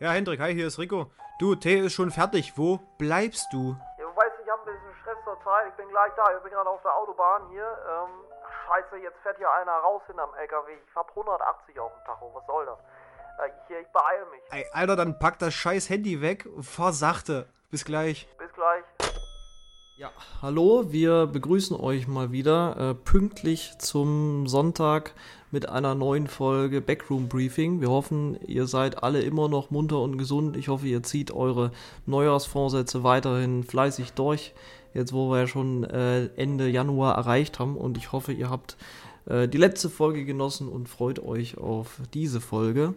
Ja, Hendrik, hi, hier ist Rico. Du, Tee ist schon fertig. Wo bleibst du? Ja, du weißt, ich habe ein bisschen Stress zur Zeit. Ich bin gleich da. Ich bin gerade auf der Autobahn hier. Ähm, scheiße, jetzt fährt hier einer raus hinterm LKW. Ich hab 180 auf dem Tacho. Was soll das? Äh, ich, ich beeile mich. Ey, Alter, dann pack das scheiß Handy weg und fahr sachte. Bis gleich. Ja, hallo, wir begrüßen euch mal wieder äh, pünktlich zum Sonntag mit einer neuen Folge Backroom Briefing. Wir hoffen, ihr seid alle immer noch munter und gesund. Ich hoffe, ihr zieht eure Neujahrsvorsätze weiterhin fleißig durch, jetzt wo wir ja schon äh, Ende Januar erreicht haben. Und ich hoffe, ihr habt äh, die letzte Folge genossen und freut euch auf diese Folge.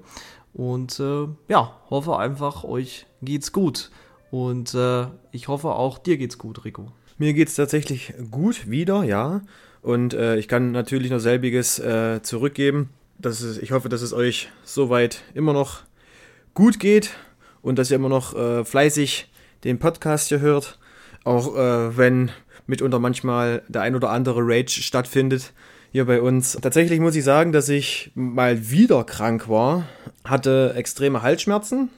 Und äh, ja, hoffe einfach, euch geht's gut. Und äh, ich hoffe auch, dir geht's gut, Rico. Mir geht's tatsächlich gut wieder, ja. Und äh, ich kann natürlich noch selbiges äh, zurückgeben. Dass es, ich hoffe, dass es euch soweit immer noch gut geht und dass ihr immer noch äh, fleißig den Podcast hier hört. Auch äh, wenn mitunter manchmal der ein oder andere Rage stattfindet hier bei uns. Tatsächlich muss ich sagen, dass ich mal wieder krank war, hatte extreme Halsschmerzen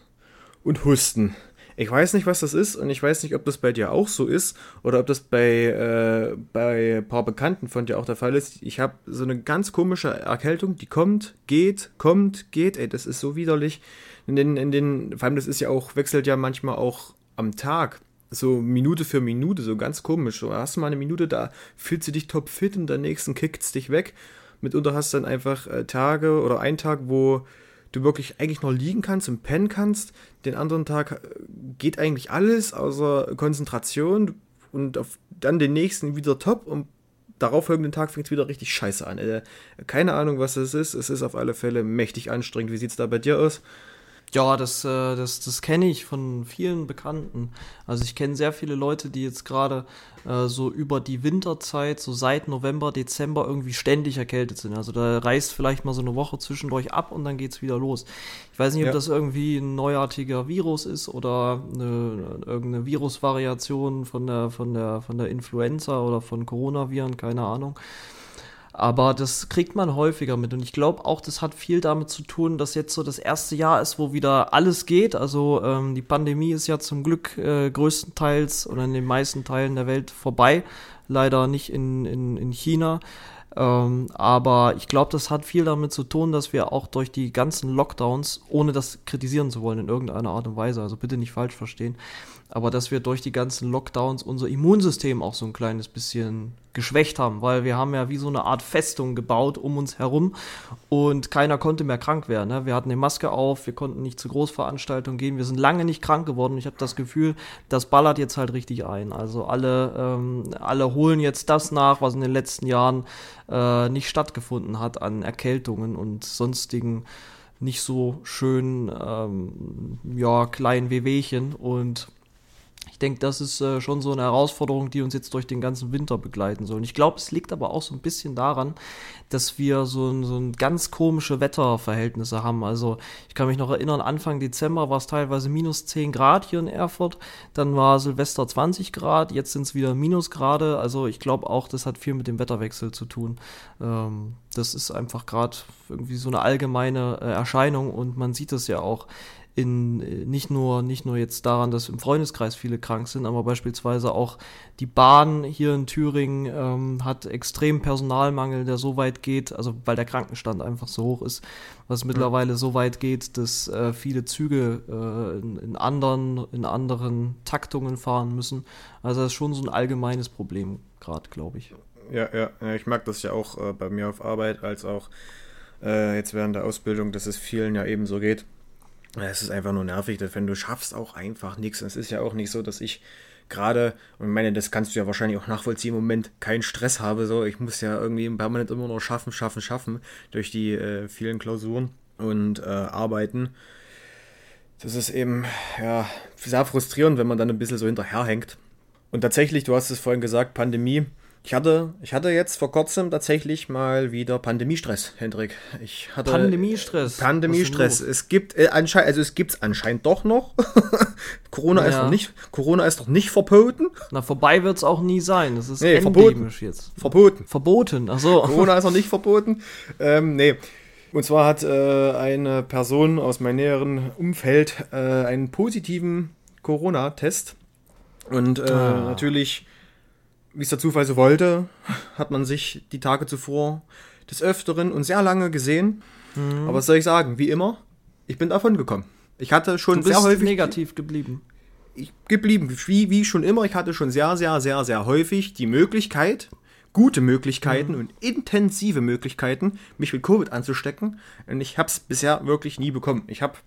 und Husten. Ich weiß nicht, was das ist und ich weiß nicht, ob das bei dir auch so ist oder ob das bei, äh, bei ein paar Bekannten von dir auch der Fall ist. Ich habe so eine ganz komische Erkältung, die kommt, geht, kommt, geht. Ey, das ist so widerlich. In den, in den, vor allem das ist ja auch, wechselt ja manchmal auch am Tag. So Minute für Minute, so ganz komisch. So hast du mal eine Minute, da fühlst du dich topfit und der nächsten kickt's dich weg. Mitunter hast du dann einfach äh, Tage oder einen Tag, wo du wirklich eigentlich noch liegen kannst und pennen kannst. Den anderen Tag äh, geht eigentlich alles außer Konzentration und auf, dann den nächsten wieder top und darauf folgenden Tag fängt es wieder richtig scheiße an. Äh, keine Ahnung, was es ist. Es ist auf alle Fälle mächtig anstrengend. Wie sieht es da bei dir aus? Ja, das, äh, das, das kenne ich von vielen Bekannten. Also ich kenne sehr viele Leute, die jetzt gerade äh, so über die Winterzeit, so seit November, Dezember irgendwie ständig erkältet sind. Also da reißt vielleicht mal so eine Woche zwischendurch ab und dann geht's wieder los. Ich weiß nicht, ob das irgendwie ein neuartiger Virus ist oder eine, irgendeine Virusvariation von der, von der, von der Influenza oder von Coronaviren, keine Ahnung. Aber das kriegt man häufiger mit. Und ich glaube auch, das hat viel damit zu tun, dass jetzt so das erste Jahr ist, wo wieder alles geht. Also ähm, die Pandemie ist ja zum Glück äh, größtenteils oder in den meisten Teilen der Welt vorbei. Leider nicht in, in, in China. Ähm, aber ich glaube, das hat viel damit zu tun, dass wir auch durch die ganzen Lockdowns, ohne das kritisieren zu wollen in irgendeiner Art und Weise, also bitte nicht falsch verstehen, aber dass wir durch die ganzen Lockdowns unser Immunsystem auch so ein kleines bisschen geschwächt haben, weil wir haben ja wie so eine Art Festung gebaut um uns herum und keiner konnte mehr krank werden. Ne? Wir hatten eine Maske auf, wir konnten nicht zu Großveranstaltungen gehen, wir sind lange nicht krank geworden. Ich habe das Gefühl, das ballert jetzt halt richtig ein. Also alle, ähm, alle holen jetzt das nach, was in den letzten Jahren äh, nicht stattgefunden hat an Erkältungen und sonstigen nicht so schönen, ähm, ja, kleinen Wehwehchen und denke, das ist äh, schon so eine Herausforderung, die uns jetzt durch den ganzen Winter begleiten soll. Und ich glaube, es liegt aber auch so ein bisschen daran, dass wir so so ein ganz komische Wetterverhältnisse haben. Also ich kann mich noch erinnern, Anfang Dezember war es teilweise minus 10 Grad hier in Erfurt, dann war Silvester 20 Grad, jetzt sind es wieder Minusgrade. Also ich glaube auch, das hat viel mit dem Wetterwechsel zu tun. Ähm, das ist einfach gerade irgendwie so eine allgemeine äh, Erscheinung und man sieht es ja auch in nicht nur nicht nur jetzt daran, dass im Freundeskreis viele krank sind, aber beispielsweise auch die Bahn hier in Thüringen ähm, hat extrem Personalmangel, der so weit geht, also weil der Krankenstand einfach so hoch ist, was mittlerweile so weit geht, dass äh, viele Züge äh, in, in, anderen in anderen Taktungen fahren müssen. Also das ist schon so ein allgemeines Problem gerade, glaube ich. Ja, ja, ja, ich mag das ja auch äh, bei mir auf Arbeit als auch äh, jetzt während der Ausbildung, dass es vielen ja eben so geht es ist einfach nur nervig, dass wenn du schaffst auch einfach nichts. Es ist ja auch nicht so, dass ich gerade, und ich meine, das kannst du ja wahrscheinlich auch nachvollziehen, im Moment keinen Stress habe. So, ich muss ja irgendwie permanent immer nur schaffen, schaffen, schaffen durch die äh, vielen Klausuren und äh, Arbeiten. Das ist eben ja sehr frustrierend, wenn man dann ein bisschen so hinterherhängt. Und tatsächlich, du hast es vorhin gesagt, Pandemie ich hatte, ich hatte jetzt vor kurzem tatsächlich mal wieder Pandemiestress, Hendrik. Ich hatte Pandemiestress. Pandemiestress. Es gibt äh, anscheinend, also es gibt es anscheinend doch noch. Corona naja. ist noch nicht, Corona ist noch nicht verboten. Na vorbei wird es auch nie sein. Das ist nee, verboten. jetzt. Verboten. Verboten. Ach so. Corona ist noch nicht verboten. Ähm, nee. Und zwar hat äh, eine Person aus meinem näheren Umfeld äh, einen positiven Corona-Test. Und äh, ah. natürlich, wie es der Zufall so wollte, hat man sich die Tage zuvor des Öfteren und sehr lange gesehen. Mhm. Aber was soll ich sagen? Wie immer, ich bin davon gekommen. Ich hatte schon du bist sehr häufig. negativ geblieben. Ich, geblieben. Wie, wie schon immer, ich hatte schon sehr, sehr, sehr, sehr häufig die Möglichkeit, gute Möglichkeiten mhm. und intensive Möglichkeiten, mich mit Covid anzustecken. Und ich habe es bisher wirklich nie bekommen. Ich habe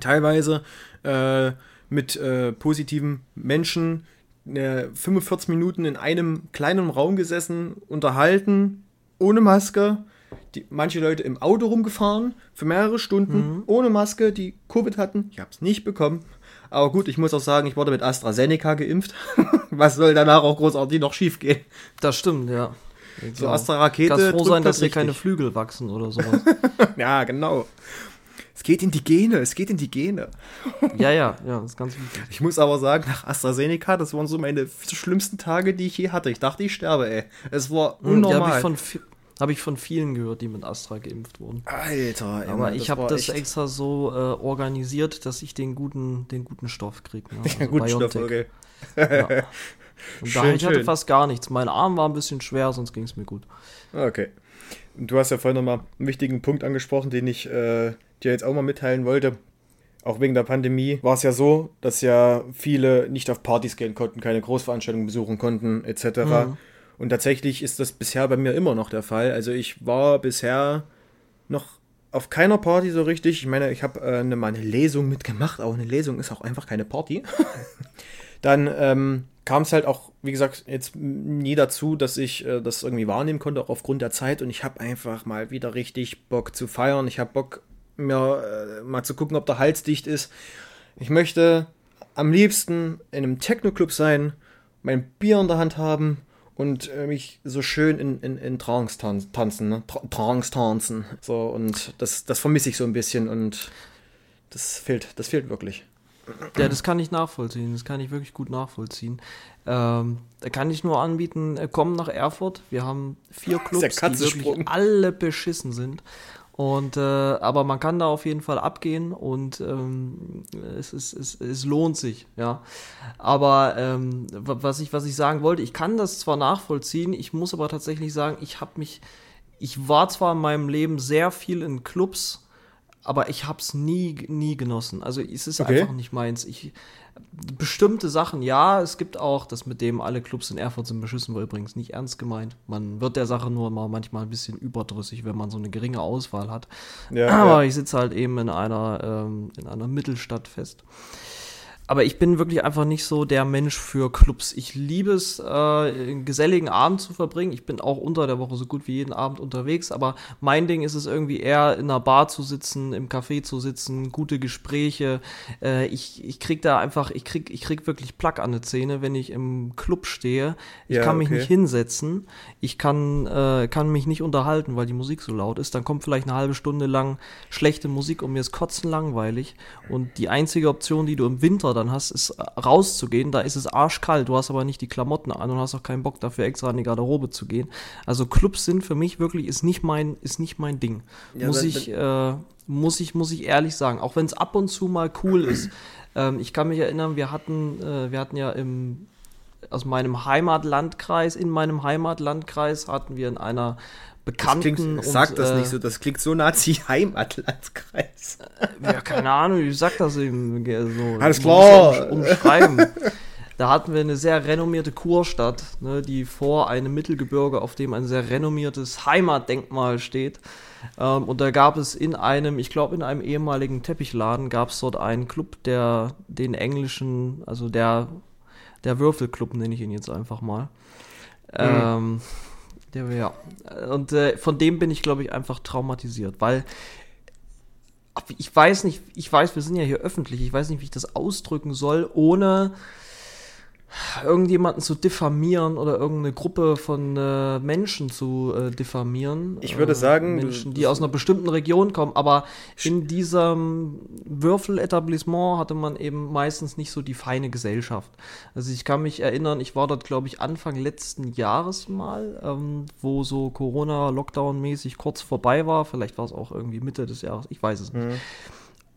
teilweise äh, mit äh, positiven Menschen 45 Minuten in einem kleinen Raum gesessen, unterhalten, ohne Maske. Die, manche Leute im Auto rumgefahren für mehrere Stunden mhm. ohne Maske, die Covid hatten. Ich habe es nicht bekommen. Aber gut, ich muss auch sagen, ich wurde mit AstraZeneca geimpft. Was soll danach auch großartig noch schief gehen? Das stimmt, ja. So Astra-Rakete. Kann froh sein, dass hier keine Flügel wachsen oder sowas. ja, genau. Es geht in die Gene, es geht in die Gene. ja, ja, ja, das ist ganz wichtig. Ich muss aber sagen, nach AstraZeneca, das waren so meine schlimmsten Tage, die ich je hatte. Ich dachte, ich sterbe, ey. Es war unnormal. Hm, habe ich von habe ich von vielen gehört, die mit Astra geimpft wurden. Alter, ey, Aber Mann, ich habe das extra so äh, organisiert, dass ich den guten, den guten Stoff kriege. Ne? Also guten Stoff, okay. ja. Und schön, da, ich hatte fast gar nichts. Mein Arm war ein bisschen schwer, sonst ging es mir gut. Okay. Du hast ja vorhin nochmal einen wichtigen Punkt angesprochen, den ich äh, dir jetzt auch mal mitteilen wollte. Auch wegen der Pandemie war es ja so, dass ja viele nicht auf Partys gehen konnten, keine Großveranstaltungen besuchen konnten, etc. Mhm. Und tatsächlich ist das bisher bei mir immer noch der Fall. Also ich war bisher noch auf keiner Party so richtig. Ich meine, ich habe äh, eine, mal eine Lesung mitgemacht, aber eine Lesung ist auch einfach keine Party. Dann ähm, kam es halt auch, wie gesagt, jetzt nie dazu, dass ich äh, das irgendwie wahrnehmen konnte, auch aufgrund der Zeit. Und ich habe einfach mal wieder richtig Bock zu feiern. Ich habe Bock, mir äh, mal zu gucken, ob der Hals dicht ist. Ich möchte am liebsten in einem Techno-Club sein, mein Bier in der Hand haben und äh, mich so schön in, in, in Trance tan tanzen, ne? Tra Trance tanzen. So, und das, das vermisse ich so ein bisschen und das fehlt, das fehlt wirklich. Ja, das kann ich nachvollziehen. Das kann ich wirklich gut nachvollziehen. Ähm, da kann ich nur anbieten, äh, komm nach Erfurt. Wir haben vier Clubs, die wirklich alle beschissen sind. Und äh, aber man kann da auf jeden Fall abgehen und ähm, es, ist, es, es lohnt sich, ja. Aber ähm, was ich was ich sagen wollte, ich kann das zwar nachvollziehen, ich muss aber tatsächlich sagen, ich habe mich, ich war zwar in meinem Leben sehr viel in Clubs, aber ich habe es nie nie genossen. Also es ist okay. einfach nicht meins. Ich bestimmte Sachen, ja, es gibt auch, das mit dem alle Clubs in Erfurt sind beschissen, war übrigens nicht ernst gemeint. Man wird der Sache nur mal manchmal ein bisschen überdrüssig, wenn man so eine geringe Auswahl hat. Ja, Aber ja. ich sitze halt eben in einer, ähm, in einer Mittelstadt fest. Aber ich bin wirklich einfach nicht so der Mensch für Clubs. Ich liebe es, äh, einen geselligen Abend zu verbringen. Ich bin auch unter der Woche so gut wie jeden Abend unterwegs. Aber mein Ding ist es irgendwie eher in einer Bar zu sitzen, im Café zu sitzen, gute Gespräche. Äh, ich, ich krieg da einfach, ich krieg, ich krieg wirklich Plack an der Zähne, wenn ich im Club stehe. Ich ja, kann mich okay. nicht hinsetzen. Ich kann, äh, kann mich nicht unterhalten, weil die Musik so laut ist. Dann kommt vielleicht eine halbe Stunde lang schlechte Musik und mir ist kotzen langweilig. Und die einzige Option, die du im Winter dann hast, ist äh, rauszugehen. Da ist es arschkalt, du hast aber nicht die Klamotten an und hast auch keinen Bock dafür extra in die Garderobe zu gehen. Also Clubs sind für mich wirklich ist nicht mein ist nicht mein Ding. Ja, muss ich äh, muss ich muss ich ehrlich sagen, auch wenn es ab und zu mal cool ist. Ähm, ich kann mich erinnern, wir hatten äh, wir hatten ja im aus meinem Heimatlandkreis, in meinem Heimatlandkreis hatten wir in einer Bekannten. Das klingt, sag das äh, nicht so, das klingt so Nazi-Heimatlandkreis. ja, keine Ahnung, wie sagt das eben so. Alles klar. umschreiben. da hatten wir eine sehr renommierte Kurstadt, ne, die vor einem Mittelgebirge, auf dem ein sehr renommiertes Heimatdenkmal steht. Ähm, und da gab es in einem, ich glaube in einem ehemaligen Teppichladen, gab es dort einen Club, der den englischen, also der, der Würfelclub nenne ich ihn jetzt einfach mal. Mhm. Ähm, der, ja. Und äh, von dem bin ich, glaube ich, einfach traumatisiert, weil ich weiß nicht, ich weiß, wir sind ja hier öffentlich, ich weiß nicht, wie ich das ausdrücken soll, ohne irgendjemanden zu diffamieren oder irgendeine Gruppe von äh, Menschen zu äh, diffamieren. Ich würde äh, sagen, Menschen, die aus einer bestimmten Region kommen, aber in diesem Würfeletablissement hatte man eben meistens nicht so die feine Gesellschaft. Also ich kann mich erinnern, ich war dort, glaube ich, Anfang letzten Jahres mal, ähm, wo so Corona-Lockdown-mäßig kurz vorbei war. Vielleicht war es auch irgendwie Mitte des Jahres, ich weiß es nicht. Mhm.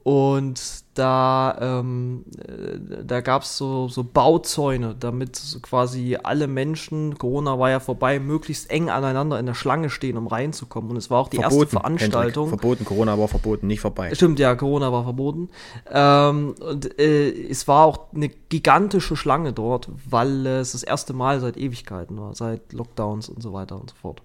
Und da, ähm, äh, da gab es so, so Bauzäune, damit quasi alle Menschen, Corona war ja vorbei, möglichst eng aneinander in der Schlange stehen, um reinzukommen. Und es war auch die erste Veranstaltung. Hendrik, verboten, Corona war verboten, nicht vorbei. Stimmt, ja, Corona war verboten. Ähm, und äh, es war auch eine gigantische Schlange dort, weil äh, es das erste Mal seit Ewigkeiten war, seit Lockdowns und so weiter und so fort.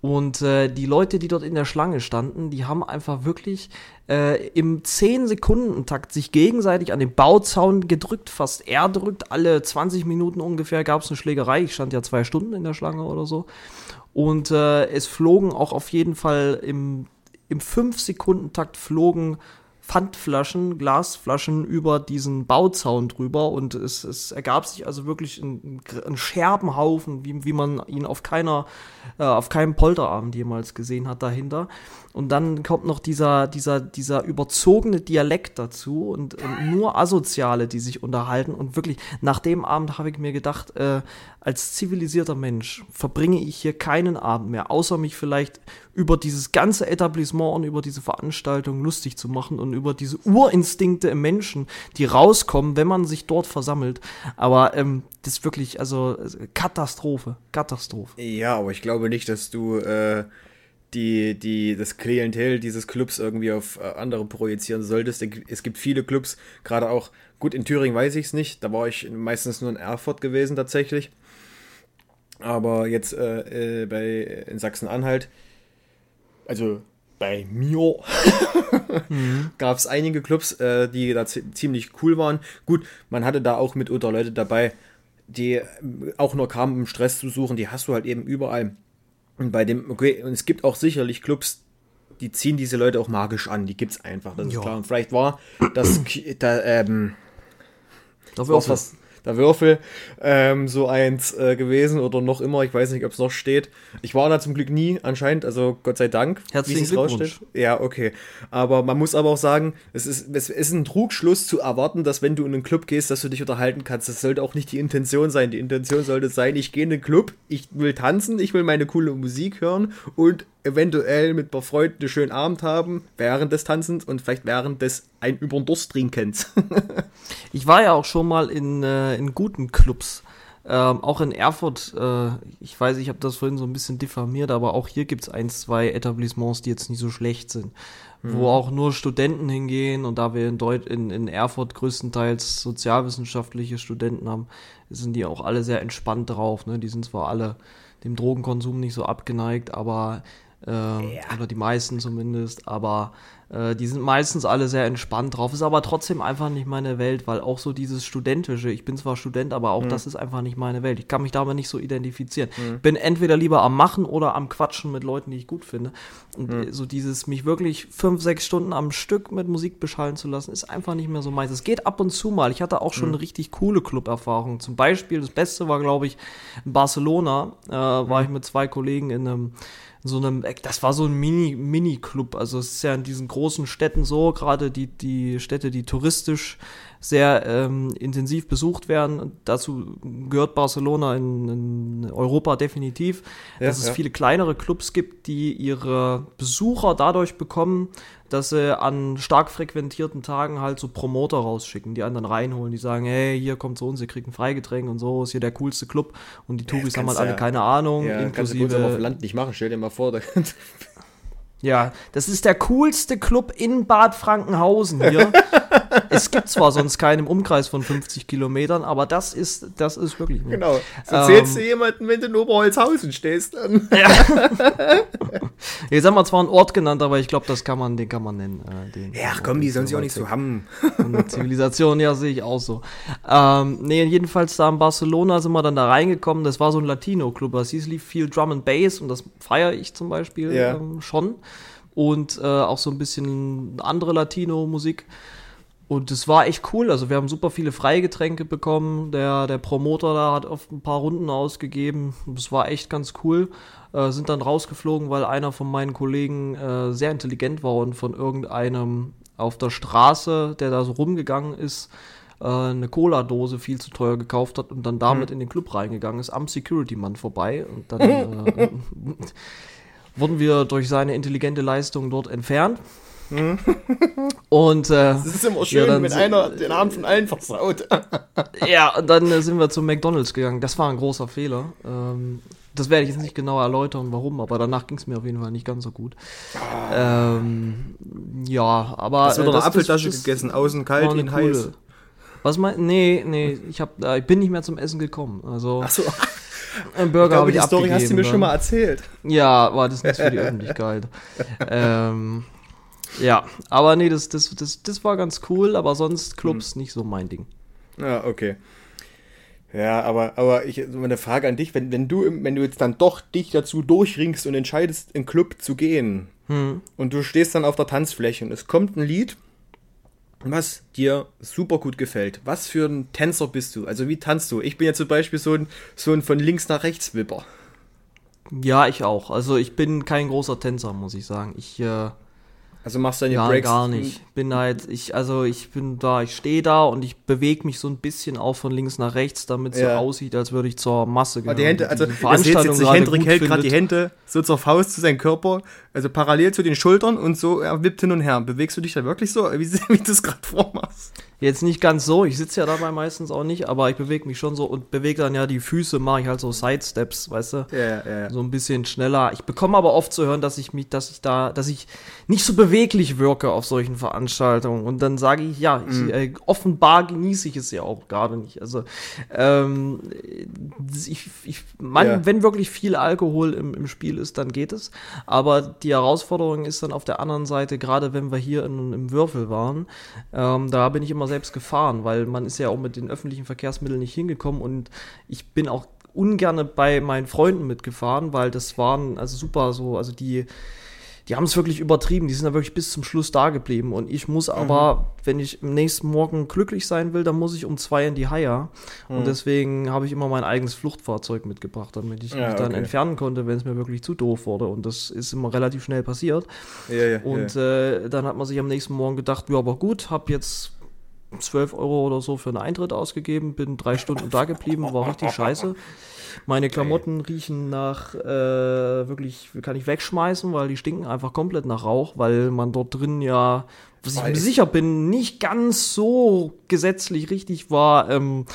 Und äh, die Leute, die dort in der Schlange standen, die haben einfach wirklich äh, im 10-Sekunden-Takt sich gegenseitig an den Bauzaun gedrückt, fast erdrückt. Alle 20 Minuten ungefähr gab es eine Schlägerei. Ich stand ja zwei Stunden in der Schlange oder so. Und äh, es flogen auch auf jeden Fall im, im 5-Sekunden-Takt flogen Pfandflaschen, Glasflaschen über diesen Bauzaun drüber und es, es ergab sich also wirklich ein, ein Scherbenhaufen, wie, wie man ihn auf keiner, äh, auf keinem Polterabend jemals gesehen hat dahinter. Und dann kommt noch dieser, dieser, dieser überzogene Dialekt dazu und, und nur Asoziale, die sich unterhalten. Und wirklich, nach dem Abend habe ich mir gedacht, äh, als zivilisierter Mensch verbringe ich hier keinen Abend mehr, außer mich vielleicht über dieses ganze Etablissement und über diese Veranstaltung lustig zu machen und über diese Urinstinkte im Menschen, die rauskommen, wenn man sich dort versammelt. Aber ähm, das ist wirklich, also Katastrophe, Katastrophe. Ja, aber ich glaube nicht, dass du äh, die, die, das Klientel dieses Clubs irgendwie auf äh, andere projizieren solltest. Es gibt viele Clubs, gerade auch, gut, in Thüringen weiß ich es nicht, da war ich meistens nur in Erfurt gewesen tatsächlich. Aber jetzt äh, äh bei, in Sachsen-Anhalt, also bei mir mhm. gab es einige Clubs, äh, die da ziemlich cool waren. Gut, man hatte da auch mitunter Leute dabei, die äh, auch nur kamen, um Stress zu suchen. Die hast du halt eben überall. Und bei dem, okay, und es gibt auch sicherlich Clubs, die ziehen diese Leute auch magisch an. Die gibt's einfach, das jo. ist klar. Und vielleicht war das da, ähm, Dafür was, was, der Würfel ähm, so eins äh, gewesen oder noch immer. Ich weiß nicht, ob es noch steht. Ich war da zum Glück nie anscheinend, also Gott sei Dank. Herzlichen Glückwunsch. Raussteht. Ja, okay. Aber man muss aber auch sagen, es ist, es ist ein Trugschluss zu erwarten, dass wenn du in einen Club gehst, dass du dich unterhalten kannst. Das sollte auch nicht die Intention sein. Die Intention sollte sein, ich gehe in den Club, ich will tanzen, ich will meine coole Musik hören und eventuell mit ein paar Freunden einen schönen Abend haben, während des Tanzens und vielleicht während des ein über den Durst trinkens. ich war ja auch schon mal in, äh, in guten Clubs. Ähm, auch in Erfurt, äh, ich weiß, ich habe das vorhin so ein bisschen diffamiert, aber auch hier gibt es ein, zwei Etablissements, die jetzt nicht so schlecht sind. Mhm. Wo auch nur Studenten hingehen und da wir in, Deut in, in Erfurt größtenteils sozialwissenschaftliche Studenten haben, sind die auch alle sehr entspannt drauf. Ne? Die sind zwar alle dem Drogenkonsum nicht so abgeneigt, aber äh, ja. Oder die meisten zumindest, aber äh, die sind meistens alle sehr entspannt drauf. Ist aber trotzdem einfach nicht meine Welt, weil auch so dieses Studentische, ich bin zwar Student, aber auch mhm. das ist einfach nicht meine Welt. Ich kann mich damit nicht so identifizieren. Mhm. Bin entweder lieber am Machen oder am Quatschen mit Leuten, die ich gut finde. Und mhm. so dieses, mich wirklich fünf, sechs Stunden am Stück mit Musik beschallen zu lassen, ist einfach nicht mehr so meins. Es geht ab und zu mal. Ich hatte auch schon mhm. eine richtig coole Club-Erfahrung. Zum Beispiel, das Beste war, glaube ich, in Barcelona, äh, war mhm. ich mit zwei Kollegen in einem so einem, das war so ein Mini, Mini-Club. Also es ist ja in diesen großen Städten so, gerade die, die Städte, die touristisch sehr ähm, intensiv besucht werden. Dazu gehört Barcelona in, in Europa definitiv, ja, dass es ja. viele kleinere Clubs gibt, die ihre Besucher dadurch bekommen, dass sie an stark frequentierten Tagen halt so Promoter rausschicken, die anderen reinholen, die sagen, hey, hier kommt zu uns, ihr kriegt ein Freigetränk und so, ist hier der coolste Club und die Touris haben halt alle keine Ahnung, ja, inklusive... Kannst du auf dem Land nicht machen, stell dir mal vor, da Ja, das ist der coolste Club in Bad Frankenhausen hier. es gibt zwar sonst keinen im Umkreis von 50 Kilometern, aber das ist, das ist wirklich. Genau. Das erzählst ähm, du jemandem, wenn du in Oberholzhausen stehst. Dann. Ja. Jetzt haben wir zwar einen Ort genannt, aber ich glaube, das kann man, den kann man nennen. Äh, den, ja, komm, die sollen sich auch nicht so haben. Zivilisation, ja, sehe ich auch so. Ähm, nee, jedenfalls da in Barcelona sind wir dann da reingekommen. Das war so ein Latino-Club. Es hieß lief viel Drum and Bass und das feiere ich zum Beispiel ja. ähm, schon und äh, auch so ein bisschen andere Latino-Musik. Und es war echt cool. Also wir haben super viele Freigetränke bekommen. Der, der Promoter da hat oft ein paar Runden ausgegeben. Es war echt ganz cool. Äh, sind dann rausgeflogen, weil einer von meinen Kollegen äh, sehr intelligent war und von irgendeinem auf der Straße, der da so rumgegangen ist, äh, eine Cola-Dose viel zu teuer gekauft hat und dann damit mhm. in den Club reingegangen ist, am Security-Mann vorbei. Und dann äh, wurden wir durch seine intelligente Leistung dort entfernt. Mhm. Und äh, es ist immer schön, ja, wenn einer den Abend von allen versaut. ja, und dann äh, sind wir zu McDonalds gegangen. Das war ein großer Fehler. Ähm, das werde ich jetzt nicht genau erläutern, warum, aber danach ging es mir auf jeden Fall nicht ganz so gut. Ähm, ja, aber. Hast du doch äh, eine Apfeltasche gegessen, außen kalt, innen heiß. Was meinst Nee, nee, ich, hab, äh, ich bin nicht mehr zum Essen gekommen. Also. Ach so. Ein Burger ich glaube, die Story hast du mir schon mal erzählt. Ja, war das nicht für die Öffentlichkeit. ähm, ja, aber nee, das, das, das, das war ganz cool, aber sonst Clubs hm. nicht so mein Ding. Ja, okay. Ja, aber, aber ich so eine Frage an dich, wenn, wenn du wenn du jetzt dann doch dich dazu durchringst und entscheidest, in Club zu gehen hm. und du stehst dann auf der Tanzfläche und es kommt ein Lied, was dir super gut gefällt. Was für ein Tänzer bist du? Also wie tanzt du? Ich bin ja zum Beispiel so ein, so ein von links nach rechts Wipper. Ja, ich auch. Also ich bin kein großer Tänzer, muss ich sagen. Ich äh, also machst du deine ja, Breaks? gar nicht. Bin halt, ich, also ich bin da, ich stehe da und ich bewege mich so ein bisschen auch von links nach rechts, damit es ja. so aussieht, als würde ich zur Masse gehören. Die Hände, also Veranstaltung jetzt, jetzt Hendrik hält gerade die Hände so zur Faust zu seinem Körper, also parallel zu den Schultern und so, er wippt hin und her. Bewegst du dich da wirklich so, wie, wie du es gerade vormachst? Jetzt nicht ganz so, ich sitze ja dabei meistens auch nicht, aber ich bewege mich schon so und bewege dann ja die Füße, mache ich halt so Sidesteps, weißt du? Ja, ja, ja. So ein bisschen schneller. Ich bekomme aber oft zu hören, dass ich mich, dass ich da, dass ich nicht so beweglich wirke auf solchen Veranstaltungen. Und dann sage ich, ja, ich, mhm. äh, offenbar genieße ich es ja auch gerade nicht. Also ähm, ich, ich man, ja. wenn wirklich viel Alkohol im, im Spiel ist, dann geht es. Aber die Herausforderung ist dann auf der anderen Seite, gerade wenn wir hier in, im Würfel waren, ähm, da bin ich immer selbst gefahren, weil man ist ja auch mit den öffentlichen Verkehrsmitteln nicht hingekommen und ich bin auch ungerne bei meinen Freunden mitgefahren, weil das waren also super so, also die die haben es wirklich übertrieben, die sind da wirklich bis zum Schluss da geblieben. Und ich muss aber, mhm. wenn ich am nächsten Morgen glücklich sein will, dann muss ich um zwei in die Haier. Mhm. Und deswegen habe ich immer mein eigenes Fluchtfahrzeug mitgebracht, damit ich ja, mich dann okay. entfernen konnte, wenn es mir wirklich zu doof wurde. Und das ist immer relativ schnell passiert. Ja, ja, und äh, dann hat man sich am nächsten Morgen gedacht, ja, aber gut, habe jetzt 12 Euro oder so für einen Eintritt ausgegeben, bin drei Stunden da geblieben, war richtig scheiße. Meine Klamotten riechen nach, äh, wirklich, kann ich wegschmeißen, weil die stinken einfach komplett nach Rauch, weil man dort drin ja, was ich mir sicher bin, nicht ganz so gesetzlich richtig war, ähm,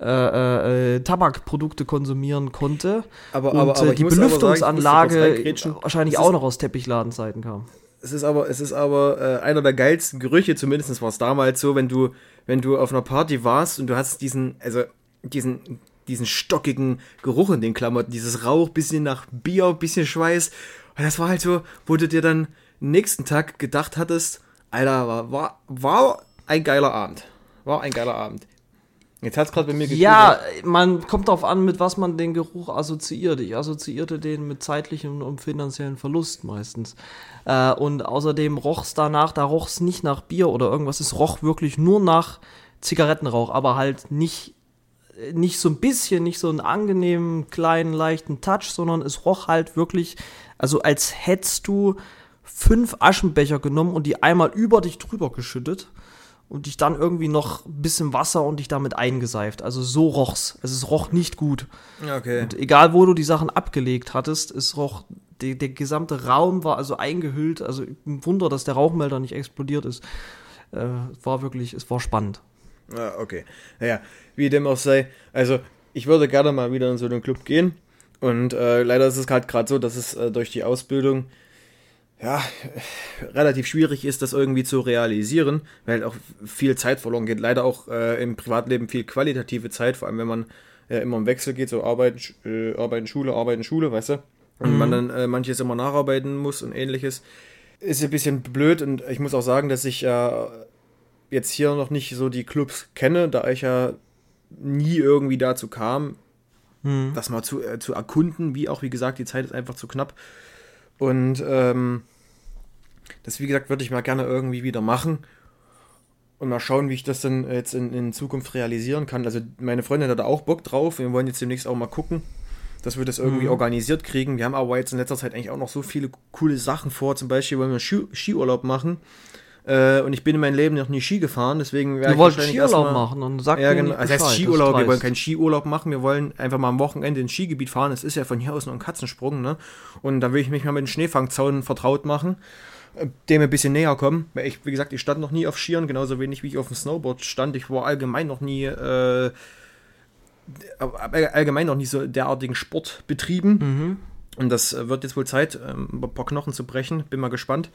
äh, äh, äh Tabakprodukte konsumieren konnte. Aber, aber, aber äh, die Belüftungsanlage sagen, wahrscheinlich auch noch aus Techladenzeiten kam. Es ist aber, es ist aber äh, einer der geilsten Gerüche, zumindest war es damals so, wenn du, wenn du auf einer Party warst und du hast diesen, also diesen diesen stockigen Geruch in den Klamotten, dieses Rauch, bisschen nach Bier, bisschen Schweiß. Und das war halt so, wo du dir dann nächsten Tag gedacht hattest, Alter, war, war, war ein geiler Abend. War ein geiler Abend. Jetzt hat es gerade bei mir gekühlt. Ja, man kommt darauf an, mit was man den Geruch assoziiert. Ich assoziierte den mit zeitlichem und finanziellen Verlust meistens. Äh, und außerdem roch es danach, da roch es nicht nach Bier oder irgendwas. Es roch wirklich nur nach Zigarettenrauch, aber halt nicht nicht so ein bisschen, nicht so einen angenehmen, kleinen, leichten Touch, sondern es roch halt wirklich, also als hättest du fünf Aschenbecher genommen und die einmal über dich drüber geschüttet und dich dann irgendwie noch ein bisschen Wasser und dich damit eingeseift. Also so roch's. Also es roch nicht gut. Okay. Und egal, wo du die Sachen abgelegt hattest, es roch, der, der gesamte Raum war also eingehüllt. Also ein Wunder, dass der Rauchmelder nicht explodiert ist. Äh, war wirklich, es war spannend. Ah, okay. Naja, wie dem auch sei. Also, ich würde gerne mal wieder in so einen Club gehen. Und äh, leider ist es halt gerade so, dass es äh, durch die Ausbildung ja relativ schwierig ist, das irgendwie zu realisieren, weil auch viel Zeit verloren geht. Leider auch äh, im Privatleben viel qualitative Zeit, vor allem wenn man äh, immer im Wechsel geht, so arbeiten, äh, arbeiten, Schule, arbeiten, Schule, weißt du? Und mhm. man dann äh, manches immer nacharbeiten muss und ähnliches. Ist ein bisschen blöd und ich muss auch sagen, dass ich ja jetzt hier noch nicht so die Clubs kenne, da ich ja nie irgendwie dazu kam, hm. das mal zu, äh, zu erkunden, wie auch, wie gesagt, die Zeit ist einfach zu knapp. Und ähm, das, wie gesagt, würde ich mal gerne irgendwie wieder machen. Und mal schauen, wie ich das dann jetzt in, in Zukunft realisieren kann. Also meine Freundin hat da auch Bock drauf. Wir wollen jetzt demnächst auch mal gucken, dass wir das irgendwie Mhm. organisiert kriegen. Wir haben aber jetzt in letzter Zeit eigentlich auch noch so viele coole Sachen vor. Zum Beispiel wollen wir Ski Skiurlaub machen. Äh, und ich bin in meinem Leben noch nie Ski gefahren, deswegen Wir ich wahrscheinlich Skiurlaub erstmal- machen und sagt Ja, genau. nicht Also heißt Bescheid, Skiurlaub, das wir wollen keinen Skiurlaub machen, wir wollen einfach mal am Wochenende ins Skigebiet fahren. Es ist ja von hier aus nur ein Katzensprung, ne? Und da will ich mich mal mit dem Schneefangzaun vertraut machen, dem ein bisschen näher kommen. Ich, wie gesagt, ich stand noch nie auf Skiern, genauso wenig wie ich auf dem Snowboard stand. Ich war allgemein noch nie, äh, allgemein noch nie so derartigen Sport betrieben. Mhm. Und das äh, wird jetzt wohl Zeit, ähm, ein paar Knochen zu brechen. Bin mal gespannt.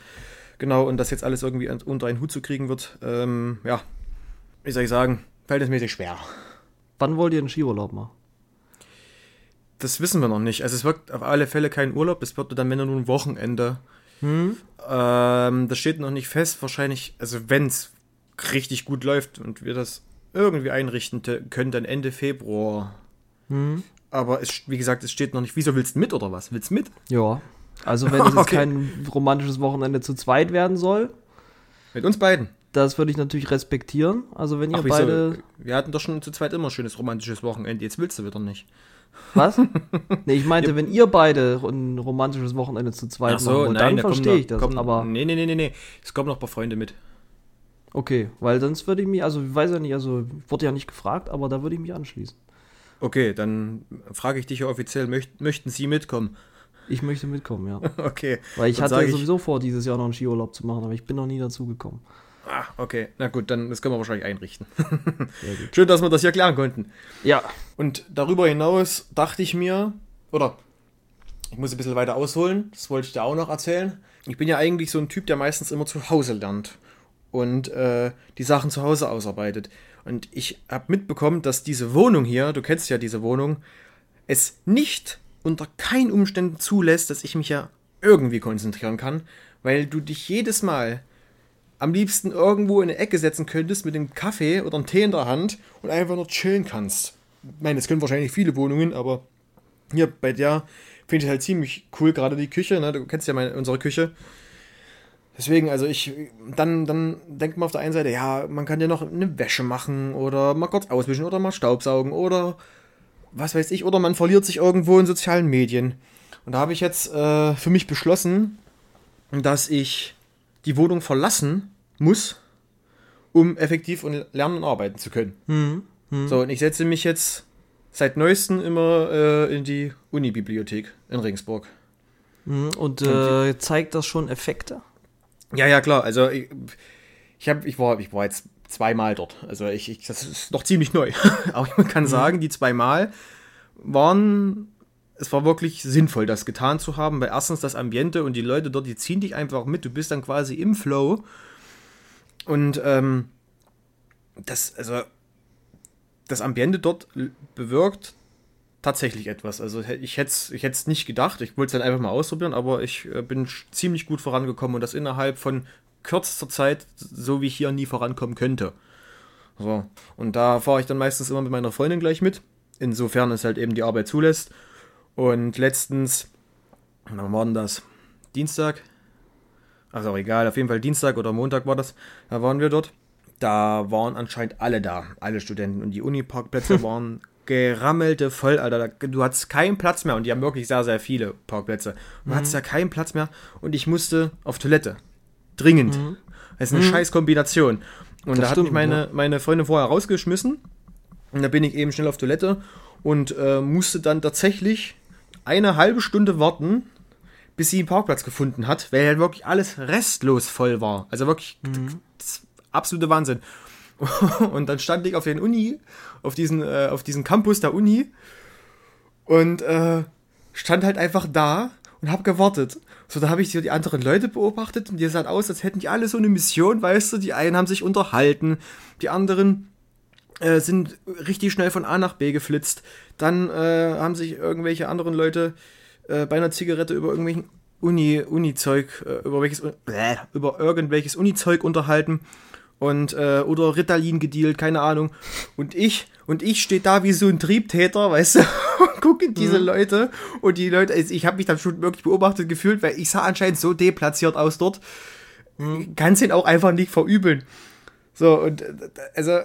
Genau, und das jetzt alles irgendwie un- unter einen Hut zu kriegen wird, ähm, ja, wie soll ich sagen, verhältnismäßig schwer. Wann wollt ihr einen Skiurlaub machen? Das wissen wir noch nicht. Also es wird auf alle Fälle kein Urlaub, es wird dann, wenn nur ein Wochenende. Hm? Ähm, das steht noch nicht fest. Wahrscheinlich, also wenn es richtig gut läuft und wir das irgendwie einrichten te- können, dann Ende Februar. Hm? Aber es, wie gesagt, es steht noch nicht. Wieso willst du mit oder was? Willst du mit? Ja. Also wenn es jetzt Okay. kein romantisches Wochenende zu zweit werden soll, Mit uns beiden. das würde ich natürlich respektieren. Also wenn ihr Ach, beide. Wir hatten doch schon zu zweit immer ein schönes romantisches Wochenende. Jetzt willst du wieder nicht. Was? nee, ich meinte, wenn ihr beide ein romantisches Wochenende zu zweit machen wollt, dann da verstehe ich das. kommen- aber Nee, nee, nee, nee, nee. Es kommen noch ein paar Freunde mit. okay, weil sonst würde ich mich, also ich weiß ja nicht, also wurde ja nicht gefragt, aber da würde ich mich anschließen. Okay, dann frage ich dich ja offiziell, möcht, möchten Sie mitkommen? Ich möchte mitkommen, ja. Okay. Weil ich hatte ich- sowieso vor, dieses Jahr noch einen Skiurlaub zu machen, aber ich bin noch nie dazu gekommen. Ah, okay. Na gut, dann das können wir wahrscheinlich einrichten. Schön, dass wir das hier klären konnten. Ja, Und darüber hinaus dachte ich mir, oder ich muss ein bisschen weiter ausholen, das wollte ich dir auch noch erzählen. Ich bin ja eigentlich so ein Typ, der meistens immer zu Hause lernt und äh, die Sachen zu Hause ausarbeitet. Und ich habe mitbekommen, dass diese Wohnung hier, du kennst ja diese Wohnung, es nicht unter keinen Umständen zulässt, dass ich mich ja irgendwie konzentrieren kann, weil du dich jedes Mal am liebsten irgendwo in eine Ecke setzen könntest mit einem Kaffee oder einem Tee in der Hand und einfach nur chillen kannst. Ich meine, es können wahrscheinlich viele Wohnungen, aber hier bei der finde ich halt ziemlich cool, gerade die Küche, ne? Du kennst ja meine, unsere Küche. Deswegen, also ich, dann, dann denkt man auf der einen Seite, ja, man kann ja noch eine Wäsche machen oder mal kurz auswischen oder mal Staubsaugen oder was weiß ich, oder man verliert sich irgendwo in sozialen Medien. Und da habe ich jetzt äh, für mich beschlossen, dass ich die Wohnung verlassen muss, um effektiv und lernen und arbeiten zu können. hm, So, und ich setze mich jetzt seit neuestem immer äh, in die Unibibliothek in Regensburg. hm, und äh, zeigt das schon Effekte? Ja, ja, klar. Also ich, ich, hab, ich, war, ich war jetzt zweimal dort. Also ich, ich das ist noch ziemlich neu. Aber man kann sagen, die zweimal waren, es war wirklich sinnvoll, das getan zu haben, weil erstens das Ambiente und die Leute dort, die ziehen dich einfach mit. Du bist dann quasi im Flow. Und ähm, das, also das Ambiente dort bewirkt tatsächlich etwas. Also ich hätte es ich nicht gedacht. Ich wollte es dann einfach mal ausprobieren, aber ich äh, bin ziemlich gut vorangekommen und das innerhalb von kürzester Zeit, so wie ich hier nie vorankommen könnte. So. Und da fahre ich dann meistens immer mit meiner Freundin gleich mit, insofern es halt eben die Arbeit zulässt. Und letztens, wann war denn das? Dienstag? Also auch egal, auf jeden Fall Dienstag oder Montag war das. Da waren wir dort. Da waren anscheinend alle da, alle Studenten. Und die Uniparkplätze waren gerammelte voll, Alter. Du hattest keinen Platz mehr. Und die haben wirklich sehr, sehr viele Parkplätze. Du hattest ja keinen Platz mehr. Und ich musste auf Toilette. Dringend. Das ist eine scheiß Kombination. Und Das da hat mich stimmt, meine, ja. meine Freundin vorher rausgeschmissen. Und da bin ich eben schnell auf Toilette und äh, musste dann tatsächlich eine halbe Stunde warten, bis sie einen Parkplatz gefunden hat, weil halt wirklich alles restlos voll war. Also wirklich das absolute Wahnsinn. Und dann stand ich auf den Uni, auf diesen, äh, auf diesen Campus der Uni und äh, stand halt einfach da und hab gewartet. So, da habe ich die anderen Leute beobachtet und die sahen aus, als hätten die alle so eine Mission, weißt du. Die einen haben sich unterhalten, die anderen äh, sind richtig schnell von A nach B geflitzt. Dann äh, haben sich irgendwelche anderen Leute äh, bei einer Zigarette über irgendwelchen Uni, Uni-Zeug, äh, über welches, bläh, über irgendwelches Uni-Zeug unterhalten und äh, oder Ritalin gedealt, keine Ahnung. Und ich und ich stehe da wie so ein Triebtäter, weißt du, und gucke diese Leute und die Leute, also ich habe mich dann schon wirklich beobachtet gefühlt, weil ich sah anscheinend so deplatziert aus dort. Kannst ihn auch einfach nicht verübeln. So, und äh, also,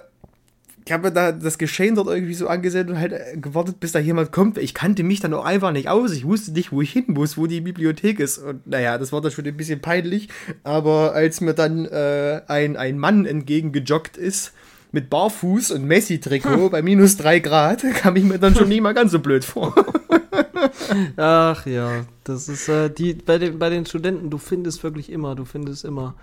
ich habe mir da das Geschehen dort irgendwie so angesehen und halt äh, gewartet, bis da jemand kommt. Ich kannte mich dann auch einfach nicht aus. Ich wusste nicht, wo ich hin muss, wo die Bibliothek ist. Und naja, das war dann schon ein bisschen peinlich. Aber als mir dann äh, ein, ein Mann entgegengejoggt ist, mit Barfuß und Messi-Trikot bei minus drei Grad, kam ich mir dann schon nicht mal ganz so blöd vor. Ach ja, das ist äh, die bei den, bei den Studenten, du findest wirklich immer, du findest immer.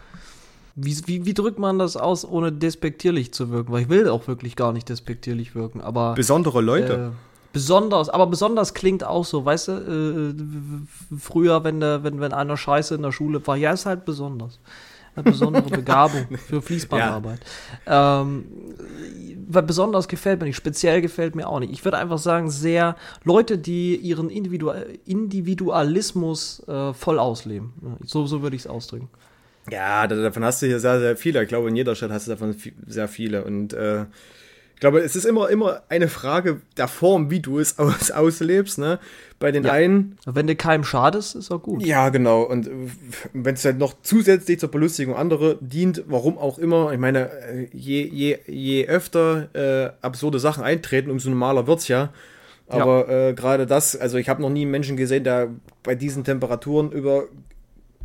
Wie, wie, wie drückt man das aus, ohne despektierlich zu wirken? Weil ich will auch wirklich gar nicht despektierlich wirken, aber. Besondere Leute. Äh, besonders, aber besonders klingt auch so, weißt du, äh, früher, wenn, der, wenn, wenn einer scheiße in der Schule war, ja, ist halt besonders. Eine besondere Begabung für Fließbandarbeit. Ja. Ähm, besonders gefällt mir nicht, speziell gefällt mir auch nicht. Ich würde einfach sagen, sehr Leute, die ihren Individu Individualismus äh, voll ausleben. So, so würde ich es ausdrücken. Ja, davon hast du hier sehr, sehr viele. Ich glaube, in jeder Stadt hast du davon sehr viele. Und äh, ich glaube, es ist immer, immer eine Frage der Form, wie du es aus, auslebst. Ne? Bei den ja. einen. Wenn du keinem schadest, ist auch gut. Ja, genau. Und wenn es halt noch zusätzlich zur Belustigung anderer dient, warum auch immer, ich meine, je, je, je öfter äh, absurde Sachen eintreten, umso normaler wird es ja. Aber ja. äh, gerade das, also ich habe noch nie einen Menschen gesehen, der bei diesen Temperaturen über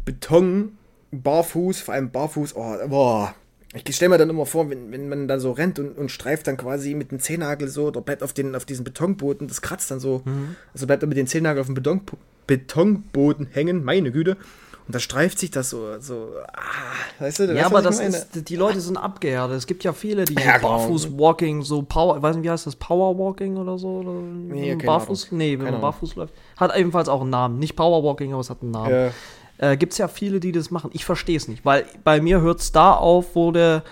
Beton barfuß, vor allem barfuß, oh, boah, ich stelle mir dann immer vor, wenn, wenn man dann so rennt und, und streift dann quasi mit dem Zehennagel so oder bleibt auf, den, auf diesen Betonboden, das kratzt dann so. Mhm. Also bleibt er mit den Zehennagel auf dem Beton, Betonboden hängen, meine Güte. Und da streift sich das so, so ah, weißt du, Ja, aber das ist, die Leute sind abgehärtet. Es gibt ja viele, die ja, so genau. Barfuß-Walking, so Power, ich weiß nicht, wie heißt das, Power-Walking oder so? Oder nee, Barfuß, nee, wenn man barfuß läuft. Hat ebenfalls auch einen Namen. Nicht Power-Walking, aber es hat einen Namen. Ja äh, gibt es ja viele, die das machen. Ich verstehe es nicht, weil bei mir hört es da auf, wo der